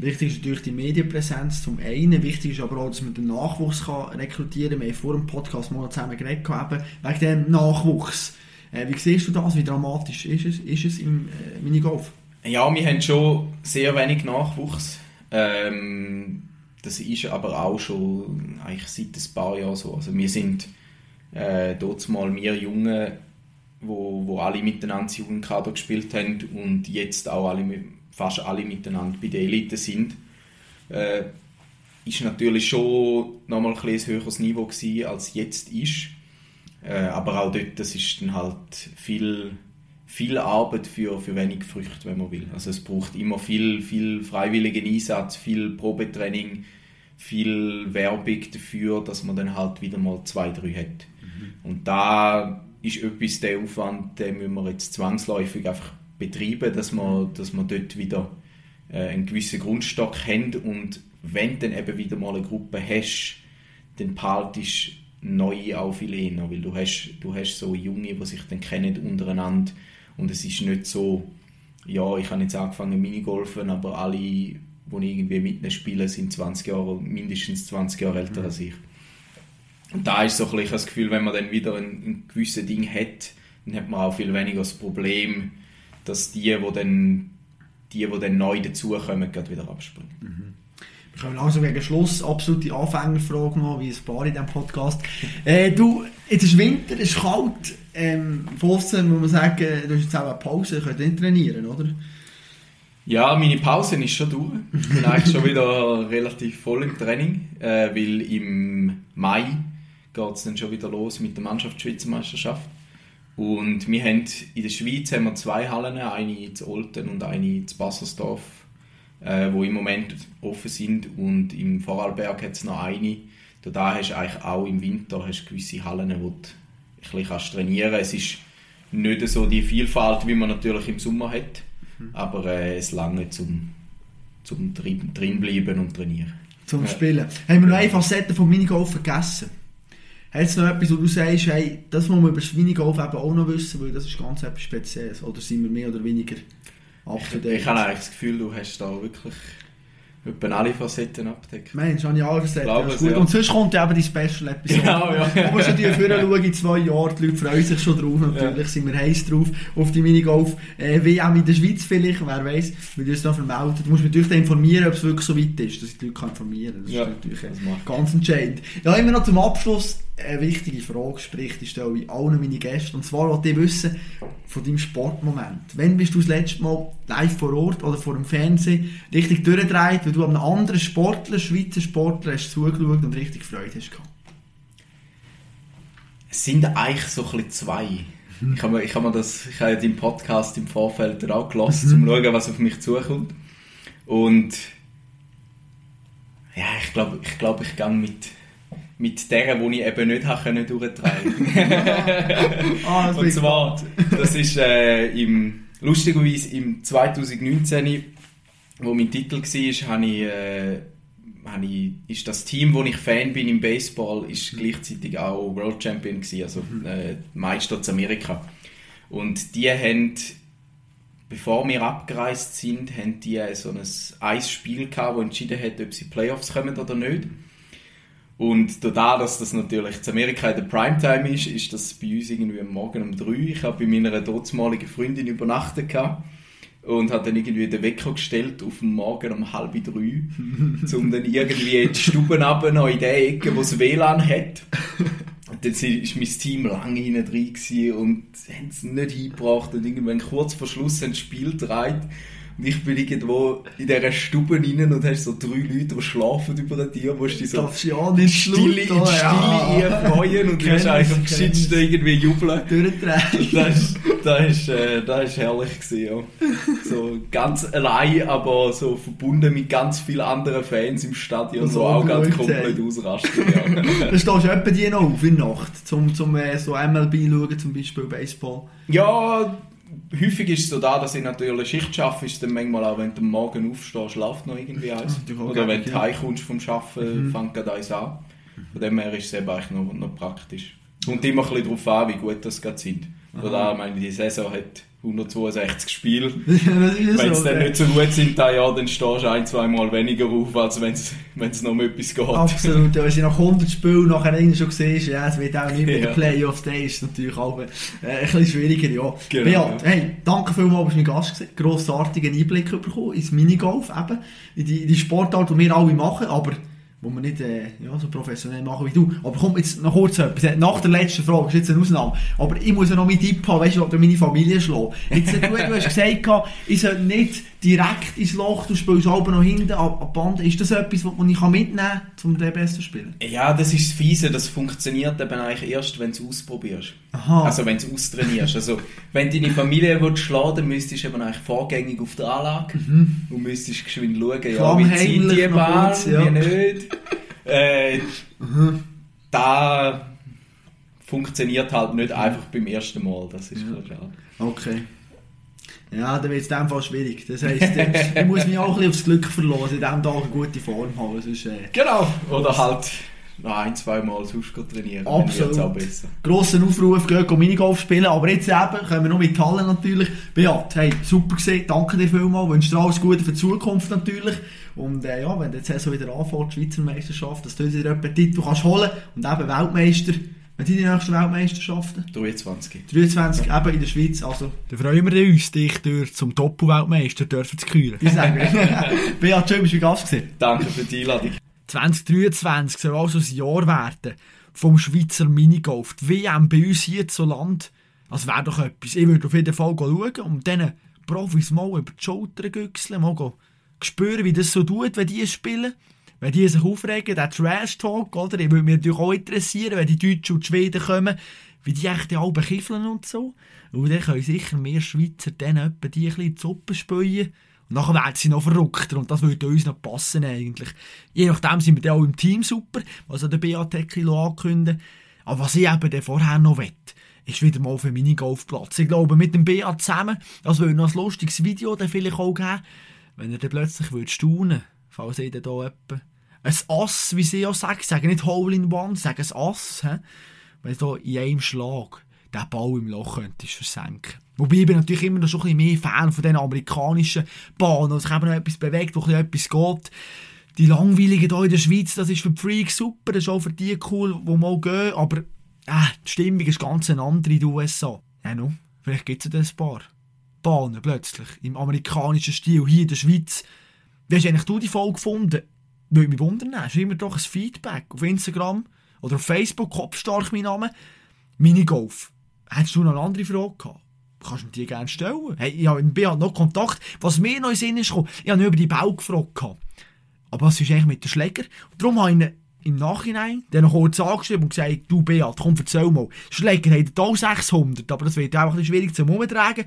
Speaker 1: Wichtig ist natürlich die Medienpräsenz zum einen. Wichtig ist aber auch, dass man den Nachwuchs kann rekrutieren kann. Wir haben vor dem Podcast mal zusammen geredet, eben wegen dem Nachwuchs. Äh, wie siehst du das? Wie dramatisch ist es, ist es im äh, Minigolf?
Speaker 2: Ja, wir haben schon sehr wenig Nachwuchs. Ähm, das ist aber auch schon eigentlich seit ein paar Jahren so. Also wir sind äh, dort mal wir Jungen, wo, wo alle miteinander Jugendkader gespielt haben und jetzt auch alle mit fast alle miteinander bei der Elite sind, äh, ist natürlich schon nochmal ein, ein höheres Niveau gewesen, als jetzt ist. Äh, aber auch dort, das ist dann halt viel, viel Arbeit für, für wenig Früchte, wenn man will. Also es braucht immer viel, viel freiwilligen Einsatz, viel Probetraining, viel Werbung dafür, dass man dann halt wieder mal zwei, drei hat. Mhm. Und da ist etwas der Aufwand, den müssen wir jetzt zwangsläufig einfach betreiben, dass man, dass man dort wieder äh, einen gewissen Grundstock haben und wenn du dann eben wieder mal eine Gruppe hast, dann behaltest neue auch viel eher, weil du hast, du hast so Junge, die sich dann kennen untereinander und es ist nicht so, ja, ich habe jetzt angefangen Minigolfen, aber alle, die irgendwie mit spiele, sind 20 Jahre, mindestens 20 Jahre älter
Speaker 1: Mhm.
Speaker 2: als ich. Und da ist so ein bisschen das Gefühl, wenn man dann wieder ein, ein gewisses Ding hat, dann hat man auch viel weniger das Problem, dass die, die dann, die, die dann neu dazukommen, gerade wieder abspringen.
Speaker 1: Wir kommen langsam gegen Schluss. Absolute Anfängerfrage noch, wie ein paar in diesem Podcast. Äh, du, jetzt ist Winter, es ist kalt. Ähm, Fossen, muss man sagen, du hast jetzt auch eine Pause, ihr könnt nicht trainieren, oder?
Speaker 2: Ja, meine Pause ist schon durch. Ich bin eigentlich schon wieder relativ voll im Training, äh, weil im Mai geht es dann schon wieder los mit der Mannschaftsschweizermeisterschaft. Und wir haben in der Schweiz haben wir zwei Hallen, eine in Olten und eine in Bassersdorf, äh, wo im Moment offen sind. Und im Vorarlberg hat es noch eine. Da hast du eigentlich auch im Winter hast gewisse Hallen, wo du ein bisschen kannst trainieren kannst. Es ist nicht so die Vielfalt, wie man natürlich im Sommer hat, aber äh, es lange zum, zum drin, drinbleiben und trainieren.
Speaker 1: Zum
Speaker 2: Ja.
Speaker 1: Spielen. Haben wir noch eine Facette vom Minigolf vergessen? Hat es noch etwas, wo du sagst, hey, das muss man über das Minigolf eben auch noch wissen, weil das ist ganz etwas Spezielles? Oder sind wir mehr oder weniger up to date?
Speaker 2: Ich habe eigentlich das Gefühl, du hast da wirklich etwa alle Facetten abgedeckt.
Speaker 1: Mensch, habe ich alle.
Speaker 2: Glaube
Speaker 1: Ja,
Speaker 2: es,
Speaker 1: gut.
Speaker 2: ja.
Speaker 1: Und sonst kommt ja eben die Special-Episode.
Speaker 2: Ja, ja.
Speaker 1: Wo wir schon die vorher schauen, in zwei Jahren. Die Leute freuen sich schon drauf. Natürlich sind wir heiß drauf auf die Minigolf. Äh, WM in der Schweiz vielleicht, wer weiß, wir uns da vermelden. Du musst natürlich dann informieren, ob es wirklich so weit ist, dass ich die Leute kann informieren kann. Das
Speaker 2: Ja,
Speaker 1: ist natürlich äh,
Speaker 2: das ich.
Speaker 1: ganz entscheidend. Ja, immer noch zum Abschluss eine wichtige Frage, sprich, die stelle ich allen meine Gäste. Und zwar wollte ich wissen, von deinem Sportmoment. Wann bist du das letzte Mal live vor Ort oder vor dem Fernsehen richtig durchgedreht, weil du einem anderen Sportler, Schweizer Sportler, hast zugeschaut und richtig Freude hast gehabt?
Speaker 2: Es sind eigentlich so ein bisschen zwei. Ich habe mir, ich habe mir das, ich habe deinen Podcast im Vorfeld auch gelassen, um zu schauen, was auf mich zukommt. Und ja, ich glaube, ich, glaube, ich gehe mit, mit der, die ich eben nicht können durchtragen.
Speaker 1: Ah, das
Speaker 2: Und zwar, das ist äh, im, lustigerweise im 2019, wo mein Titel war, habe ich, äh, habe ich, ist das Team, wo ich Fan bin im Baseball, ist gleichzeitig auch World Champion gewesen, also äh, Meister zu Amerika. Und die haben, bevor wir abgereist sind, haben die so ein Eisspiel gehabt, wo entschieden hat, ob sie Playoffs kommen oder nicht. Und dadurch, dass das natürlich zu Amerika in der Primetime ist, ist das bei uns irgendwie am Morgen um 3. Ich habe bei meiner dortmaligen Freundin übernachtet und habe dann irgendwie den Wecker gestellt auf den Morgen um halb drei, um dann irgendwie in die Stube runter, noch in der Ecke, wo es WLAN hat. Und dann war mein Team lange hinten drin und haben es nicht hingebracht und irgendwann kurz vor Schluss ein Spiel gedreht. Und ich bin irgendwo in dieser Stube rein und hast so drei Leute, die schlafen über dir, wo du dich so
Speaker 1: du ja nicht
Speaker 2: Stille, in
Speaker 1: laut,
Speaker 2: die Stille
Speaker 1: ja.
Speaker 2: freuen und du hast eigentlich am
Speaker 1: es.
Speaker 2: irgendwie jubeln.
Speaker 1: Durchdrehen.
Speaker 2: Das ist, das ist, äh, das ist herrlich gewesen, ja. So ganz allein, aber so verbunden mit ganz vielen anderen Fans im Stadion,
Speaker 1: Und so
Speaker 2: auch ganz komplett ausrasten. Ja.
Speaker 1: Stehst du etwa die noch auf in der Nacht, zum, zum äh, so MLB schauen, zum Beispiel Baseball.
Speaker 2: ja, häufig ist es so da, dass ich natürlich Schicht schaffe, ist dann manchmal auch, wenn du am Morgen aufstehst, schlaft noch irgendwie eins.
Speaker 1: natürlich auch
Speaker 2: Oder wenn du heimkommst vom Arbeiten, fängt gerade eins an. Von dem her ist es eben eigentlich noch, noch praktisch. Kommt immer ein bisschen darauf an, wie gut das gerade sind. Oder da, ich meine, die Saison hat 162 Spiele.
Speaker 1: ist
Speaker 2: Wenn
Speaker 1: so,
Speaker 2: dann nicht so gut sind, da, ja, dann stehst du ein, zwei Mal weniger auf, als wenn es noch um etwas geht.
Speaker 1: Absolut, ja, wenn du nach 100 Spielen nachher schon siehst, ja, es wird auch nicht mit
Speaker 2: Ja.
Speaker 1: den Playoffs, dann ist es natürlich auch äh, ein bisschen schwieriger, ja.
Speaker 2: Genau,
Speaker 1: Beat,
Speaker 2: ja.
Speaker 1: hey, danke vielmals, dass du mein Gast gewesen. Grossartigen Einblick bekommen ins Minigolf eben, in die, in die Sportart, die wir alle machen, aber wo wir nicht äh, ja, so professionell machen wie du. Aber komm, jetzt noch kurz etwas. Nach der letzten Frage, ist jetzt eine Ausnahme, aber ich muss ja noch meinen Tipp haben, weißt du, oder meine Familie schlagen. Jetzt, du, du hast gesagt, ich soll nicht direkt ins Loch, du spielst aber noch hinten an, die Bande. Ist das etwas, was ich mitnehmen kann, um den besser zu spielen?
Speaker 2: Ja, das ist das Fiese, das funktioniert eben eigentlich erst, wenn du es ausprobierst.
Speaker 1: Aha.
Speaker 2: Also wenn du es austrainierst. Also wenn deine Familie willst schlagen dann müsstest du eben eigentlich vorgängig auf der Anlage und müsstest geschwind schauen, ja, wie zieht die Bahn,
Speaker 1: kurz, ja.
Speaker 2: wie nicht. äh, da funktioniert halt nicht einfach beim ersten Mal, das ist klar. schade.
Speaker 1: Okay. Ja, dann wird es in dem Fall schwierig. Das heisst, ich, muss mich auch ein bisschen aufs Glück verlassen, in diesem Tag eine gute Form haben. Sonst, äh,
Speaker 2: Genau. Oder halt noch ein, zwei Mal sonst trainieren.
Speaker 1: Absolut.
Speaker 2: Auch besser.
Speaker 1: Grossen Aufruf, geht Minigolf spielen. Aber jetzt eben, kommen wir noch mit Halle natürlich. Beat, hey, super gesehen. Danke dir vielmals. Wünsche dir alles Gute für die Zukunft natürlich. Und äh, ja, wenn die Saison wieder anfängt, die Schweizer Meisterschaft, dass du dir einen Titel kannst holen und eben Weltmeister. Wenn sind die nächsten Weltmeisterschaften?
Speaker 2: 23.
Speaker 1: 23, eben in der Schweiz. Also, da freuen wir uns, dich durch zum Doppelweltmeister dürfen zu küren. Ich sage, Beat, schön, bist du Gast gewesen.
Speaker 2: Danke für die Einladung.
Speaker 1: 2023 soll also ein Jahr werden vom Schweizer Minigolf. Die WM bei uns hier zu Land, das wäre doch etwas. Ich würde auf jeden Fall schauen und diesen Profis mal über die Schulter güchseln, mal spüren, wie das so tut, wenn die spielen. Wenn die sich aufregen, der Trash-Talk, oder? Ich würde mich natürlich auch interessieren, wenn die Deutschen und die Schweden kommen, wie die echt alle bekiffeln und so. Und dann können sicher mehr Schweizer dann etwa die ein bisschen in die Suppe spülen. Und nachher werden sie noch verrückter und das würde uns noch passen eigentlich. Je nachdem sind wir dann auch im Team super, was der BAT ankündigen. Aber was ich eben dann vorher noch will, ist wieder mal auf einem Minigolfplatz. Ich glaube, mit dem BA zusammen, das würde noch ein lustiges Video vielleicht auch geben, wenn er dann plötzlich würde staunen, falls ich dann hier etwa ein Ass, wie sie auch sagen, ich sage nicht Hole in One, ich sage ein Ass, he? wenn du in einem Schlag den Ball im Loch könntest versenken. Wobei ich bin natürlich immer noch ein bisschen mehr Fan von den amerikanischen Bahnen, wo sich eben noch etwas bewegt, wo etwas geht. Die langweiligen hier in der Schweiz, das ist für die Freaks super, das ist auch für die cool, die mal gehen, aber äh, die Stimmung ist ganz eine andere in den USA. Ja, no, vielleicht gibt es ja ein paar Bahnen plötzlich, im amerikanischen Stil, hier in der Schweiz. Wie hast eigentlich du die Folge gefunden? Würde mich wundern, schreib mir doch ein Feedback auf Instagram oder auf Facebook, Kopfstark mein Name, Minigolf. Hättest du noch eine andere Frage gehabt? Kannst du mir die gerne stellen? Hey, ich habe noch Kontakt. Was mir noch in den Sinn ist ich habe nicht über die Bau gefragt. Aber was ist eigentlich mit den Schläger? Darum habe ich im Nachhinein dann noch kurz angeschrieben und gesagt, du Beat, komm, erzähl mal. Schläger haben auch 600, aber das wird auch ein schwierig zum Umtragen.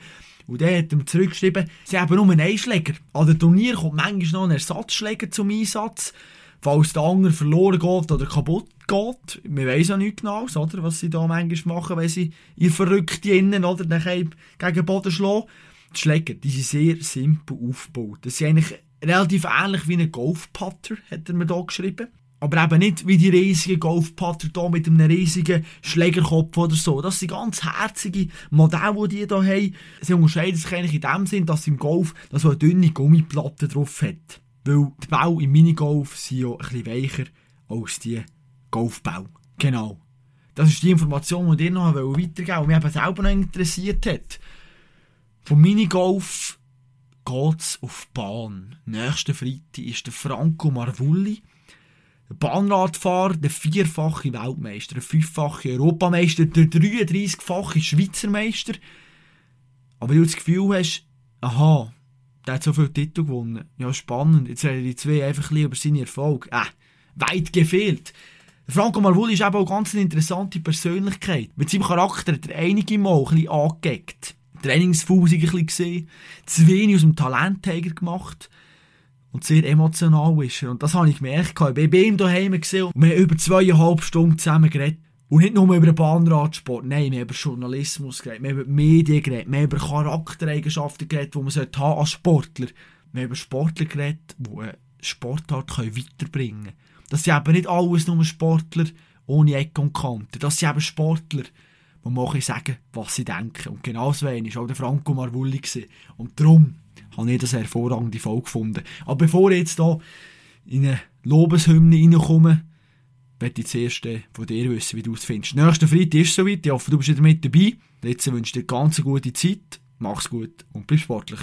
Speaker 1: Und dann hat er zurückgeschrieben, sie haben nur einen Einschläger. An den Turnier kommt manchmal noch ein Ersatzschläger zum Einsatz, falls der andere verloren geht oder kaputt geht. Wir wissen ja nicht genau, oder, was sie da manchmal machen, wenn sie ihr verrückt innen oder dann gegen den Boden schlagen. Die Schläger, die sehr simpel aufgebaut. Das sind eigentlich relativ ähnlich wie ein Golfputter, hat er mir hier geschrieben. Aber eben nicht wie die riesigen Golfputter hier mit einem riesigen Schlägerkopf oder so. Das sind ganz herzige Modelle, die die hier haben. Sie unterscheiden sich eigentlich in dem Sinn, dass im Golf da so eine dünne Gummiplatte drauf hat. Weil die Bau im Minigolf sind ja ein bisschen weicher als die Golfbau. Genau. Das ist die Information, die ich noch weitergeben wollte und mich eben selber noch interessiert hat. Vom Minigolf geht es auf die Bahn. Nächsten Freitag ist der Franco Marvulli der Bahnradfahrer, der vierfache Weltmeister, der fünffache Europameister, der 33-fache Schweizer Meister. Aber du das Gefühl hast, aha, der hat so viele Titel gewonnen. Ja, spannend. Jetzt reden die zwei einfach ein über seine Erfolge. Äh, weit gefehlt. Franco Marvulli ist eben auch ganz eine interessante Persönlichkeit. Mit seinem Charakter hat er einige Mal ein bisschen angeeckt. Ein bisschen gesehen, zu wenig aus dem Talentträger gemacht und sehr emotional ist er. Und das habe ich gemerkt. Ich habe bei ihm daheim gesehen und wir haben über zweieinhalb Stunden zusammen geredet. Und nicht nur über den Bahnradsport, nein, wir haben über Journalismus geredet, wir haben über Medien geredet, wir haben über Charaktereigenschaften geredet, die man haben als Sportler. Wir haben über Sportler geredet, die eine Sportart weiterbringen können. Das sind eben nicht alles nur Sportler ohne Eck und Kante. Das sind eben Sportler, die man sagen was sie denken. Und genau so war auch der Franco Marvulli. Und darum habe ich das hervorragende Folge gefunden. Aber bevor ich jetzt hier in eine Lobeshymne reinkomme, möchte ich zuerst von dir wissen, wie du es findest. Nächsten Freitag ist es soweit. Ich hoffe, du bist wieder mit dabei. Jetzt wünsche ich dir ganz eine gute Zeit. Mach's gut und bleib sportlich.